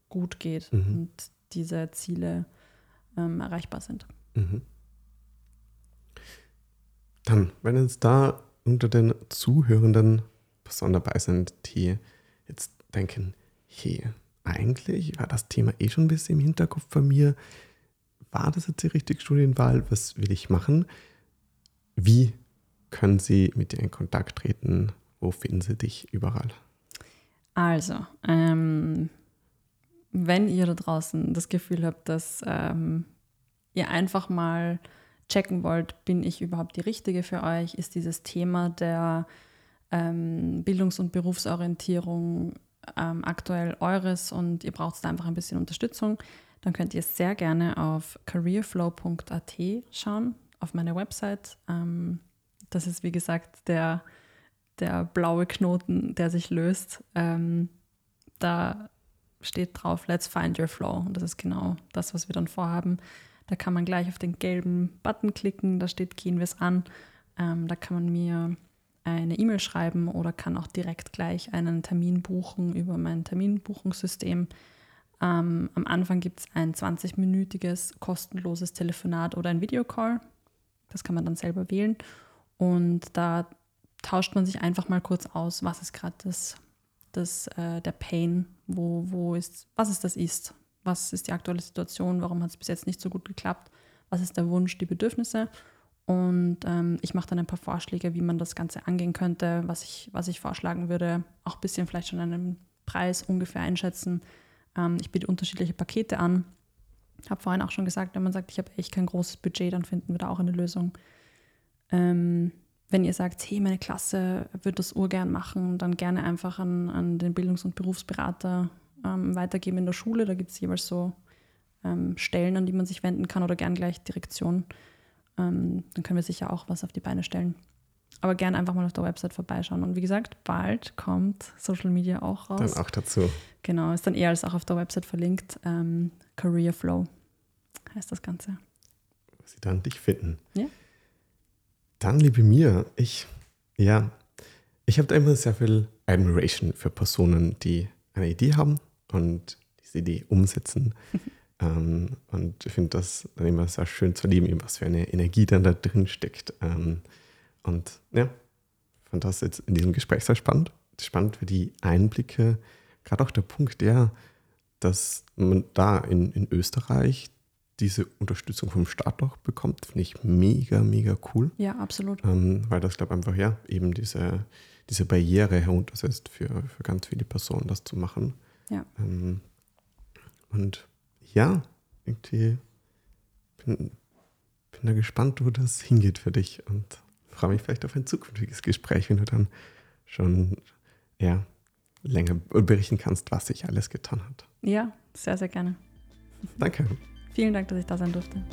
gut geht mhm. und diese Ziele ähm, erreichbar sind. Mhm. Dann, wenn es da unter den Zuhörenden Personen dabei sind, die jetzt denken, hey, eigentlich war das Thema eh schon ein bisschen im Hinterkopf von mir. War das jetzt die richtige Studienwahl? Was will ich machen? Wie können sie mit dir in Kontakt treten? Wo finden sie dich überall? Also, ähm, wenn ihr da draußen das Gefühl habt, dass ähm, ihr einfach mal checken wollt, bin ich überhaupt die Richtige für euch? Ist dieses Thema der ähm, Bildungs- und Berufsorientierung ähm, aktuell eures und ihr braucht da einfach ein bisschen Unterstützung, dann könnt ihr sehr gerne auf careerflow.at schauen, auf meine Website. Ähm, das ist wie gesagt der, der blaue Knoten, der sich löst. Ähm, da steht drauf, let's find your flow. Und das ist genau das, was wir dann vorhaben. Da kann man gleich auf den gelben Button klicken, da steht Gehen wir es an. Ähm, da kann man mir eine E-Mail schreiben oder kann auch direkt gleich einen Termin buchen über mein Terminbuchungssystem. Ähm, am Anfang gibt es ein 20-minütiges kostenloses Telefonat oder ein Videocall. Das kann man dann selber wählen. Und da tauscht man sich einfach mal kurz aus, was ist gerade das, das, äh, der Pain, wo, wo ist, was ist das ist, was ist die aktuelle Situation, warum hat es bis jetzt nicht so gut geklappt, was ist der Wunsch, die Bedürfnisse. Und ähm, ich mache dann ein paar Vorschläge, wie man das Ganze angehen könnte, was ich, was ich vorschlagen würde, auch ein bisschen vielleicht schon einen Preis ungefähr einschätzen. Ähm, ich biete unterschiedliche Pakete an. Ich Habe vorhin auch schon gesagt, wenn man sagt, ich habe echt kein großes Budget, dann finden wir da auch eine Lösung. Ähm, wenn ihr sagt, hey, meine Klasse würde das urgern machen, dann gerne einfach an, an den Bildungs- und Berufsberater ähm, weitergeben in der Schule. Da gibt es jeweils so ähm, Stellen, an die man sich wenden kann oder gern gleich Direktion. Ähm, dann können wir sicher auch was auf die Beine stellen. Aber gern einfach mal auf der Website vorbeischauen. Und wie gesagt, bald kommt Social Media auch raus. Dann auch dazu. Genau, ist dann eher als auch auf der Website verlinkt. Ähm, Career Flow heißt das Ganze. Sie dann dich finden. Ja. Dann, liebe mir, ich, ja, ich habe da immer sehr viel Admiration für Personen, die eine Idee haben und diese Idee umsetzen. ähm, und ich finde das dann immer sehr schön zu erleben, was für eine Energie dann da drin steckt. Ähm, und ja, fand das jetzt in diesem Gespräch sehr spannend. Spannend für die Einblicke, gerade auch der Punkt, ja, dass man da in, in Österreich diese Unterstützung vom Staat auch bekommt, finde ich mega, mega cool. Ja, absolut. Ähm, weil das, glaube ich, einfach, ja, eben diese, diese Barriere heruntersetzt für, für ganz viele Personen, das zu machen. Ja. Ähm, und ja, irgendwie bin, bin da gespannt, wo das hingeht für dich und freue mich vielleicht auf ein zukünftiges Gespräch, wenn du dann schon ja, länger berichten kannst, was sich alles getan hat. Ja, sehr, sehr gerne. Danke. Vielen Dank, dass ich da sein durfte.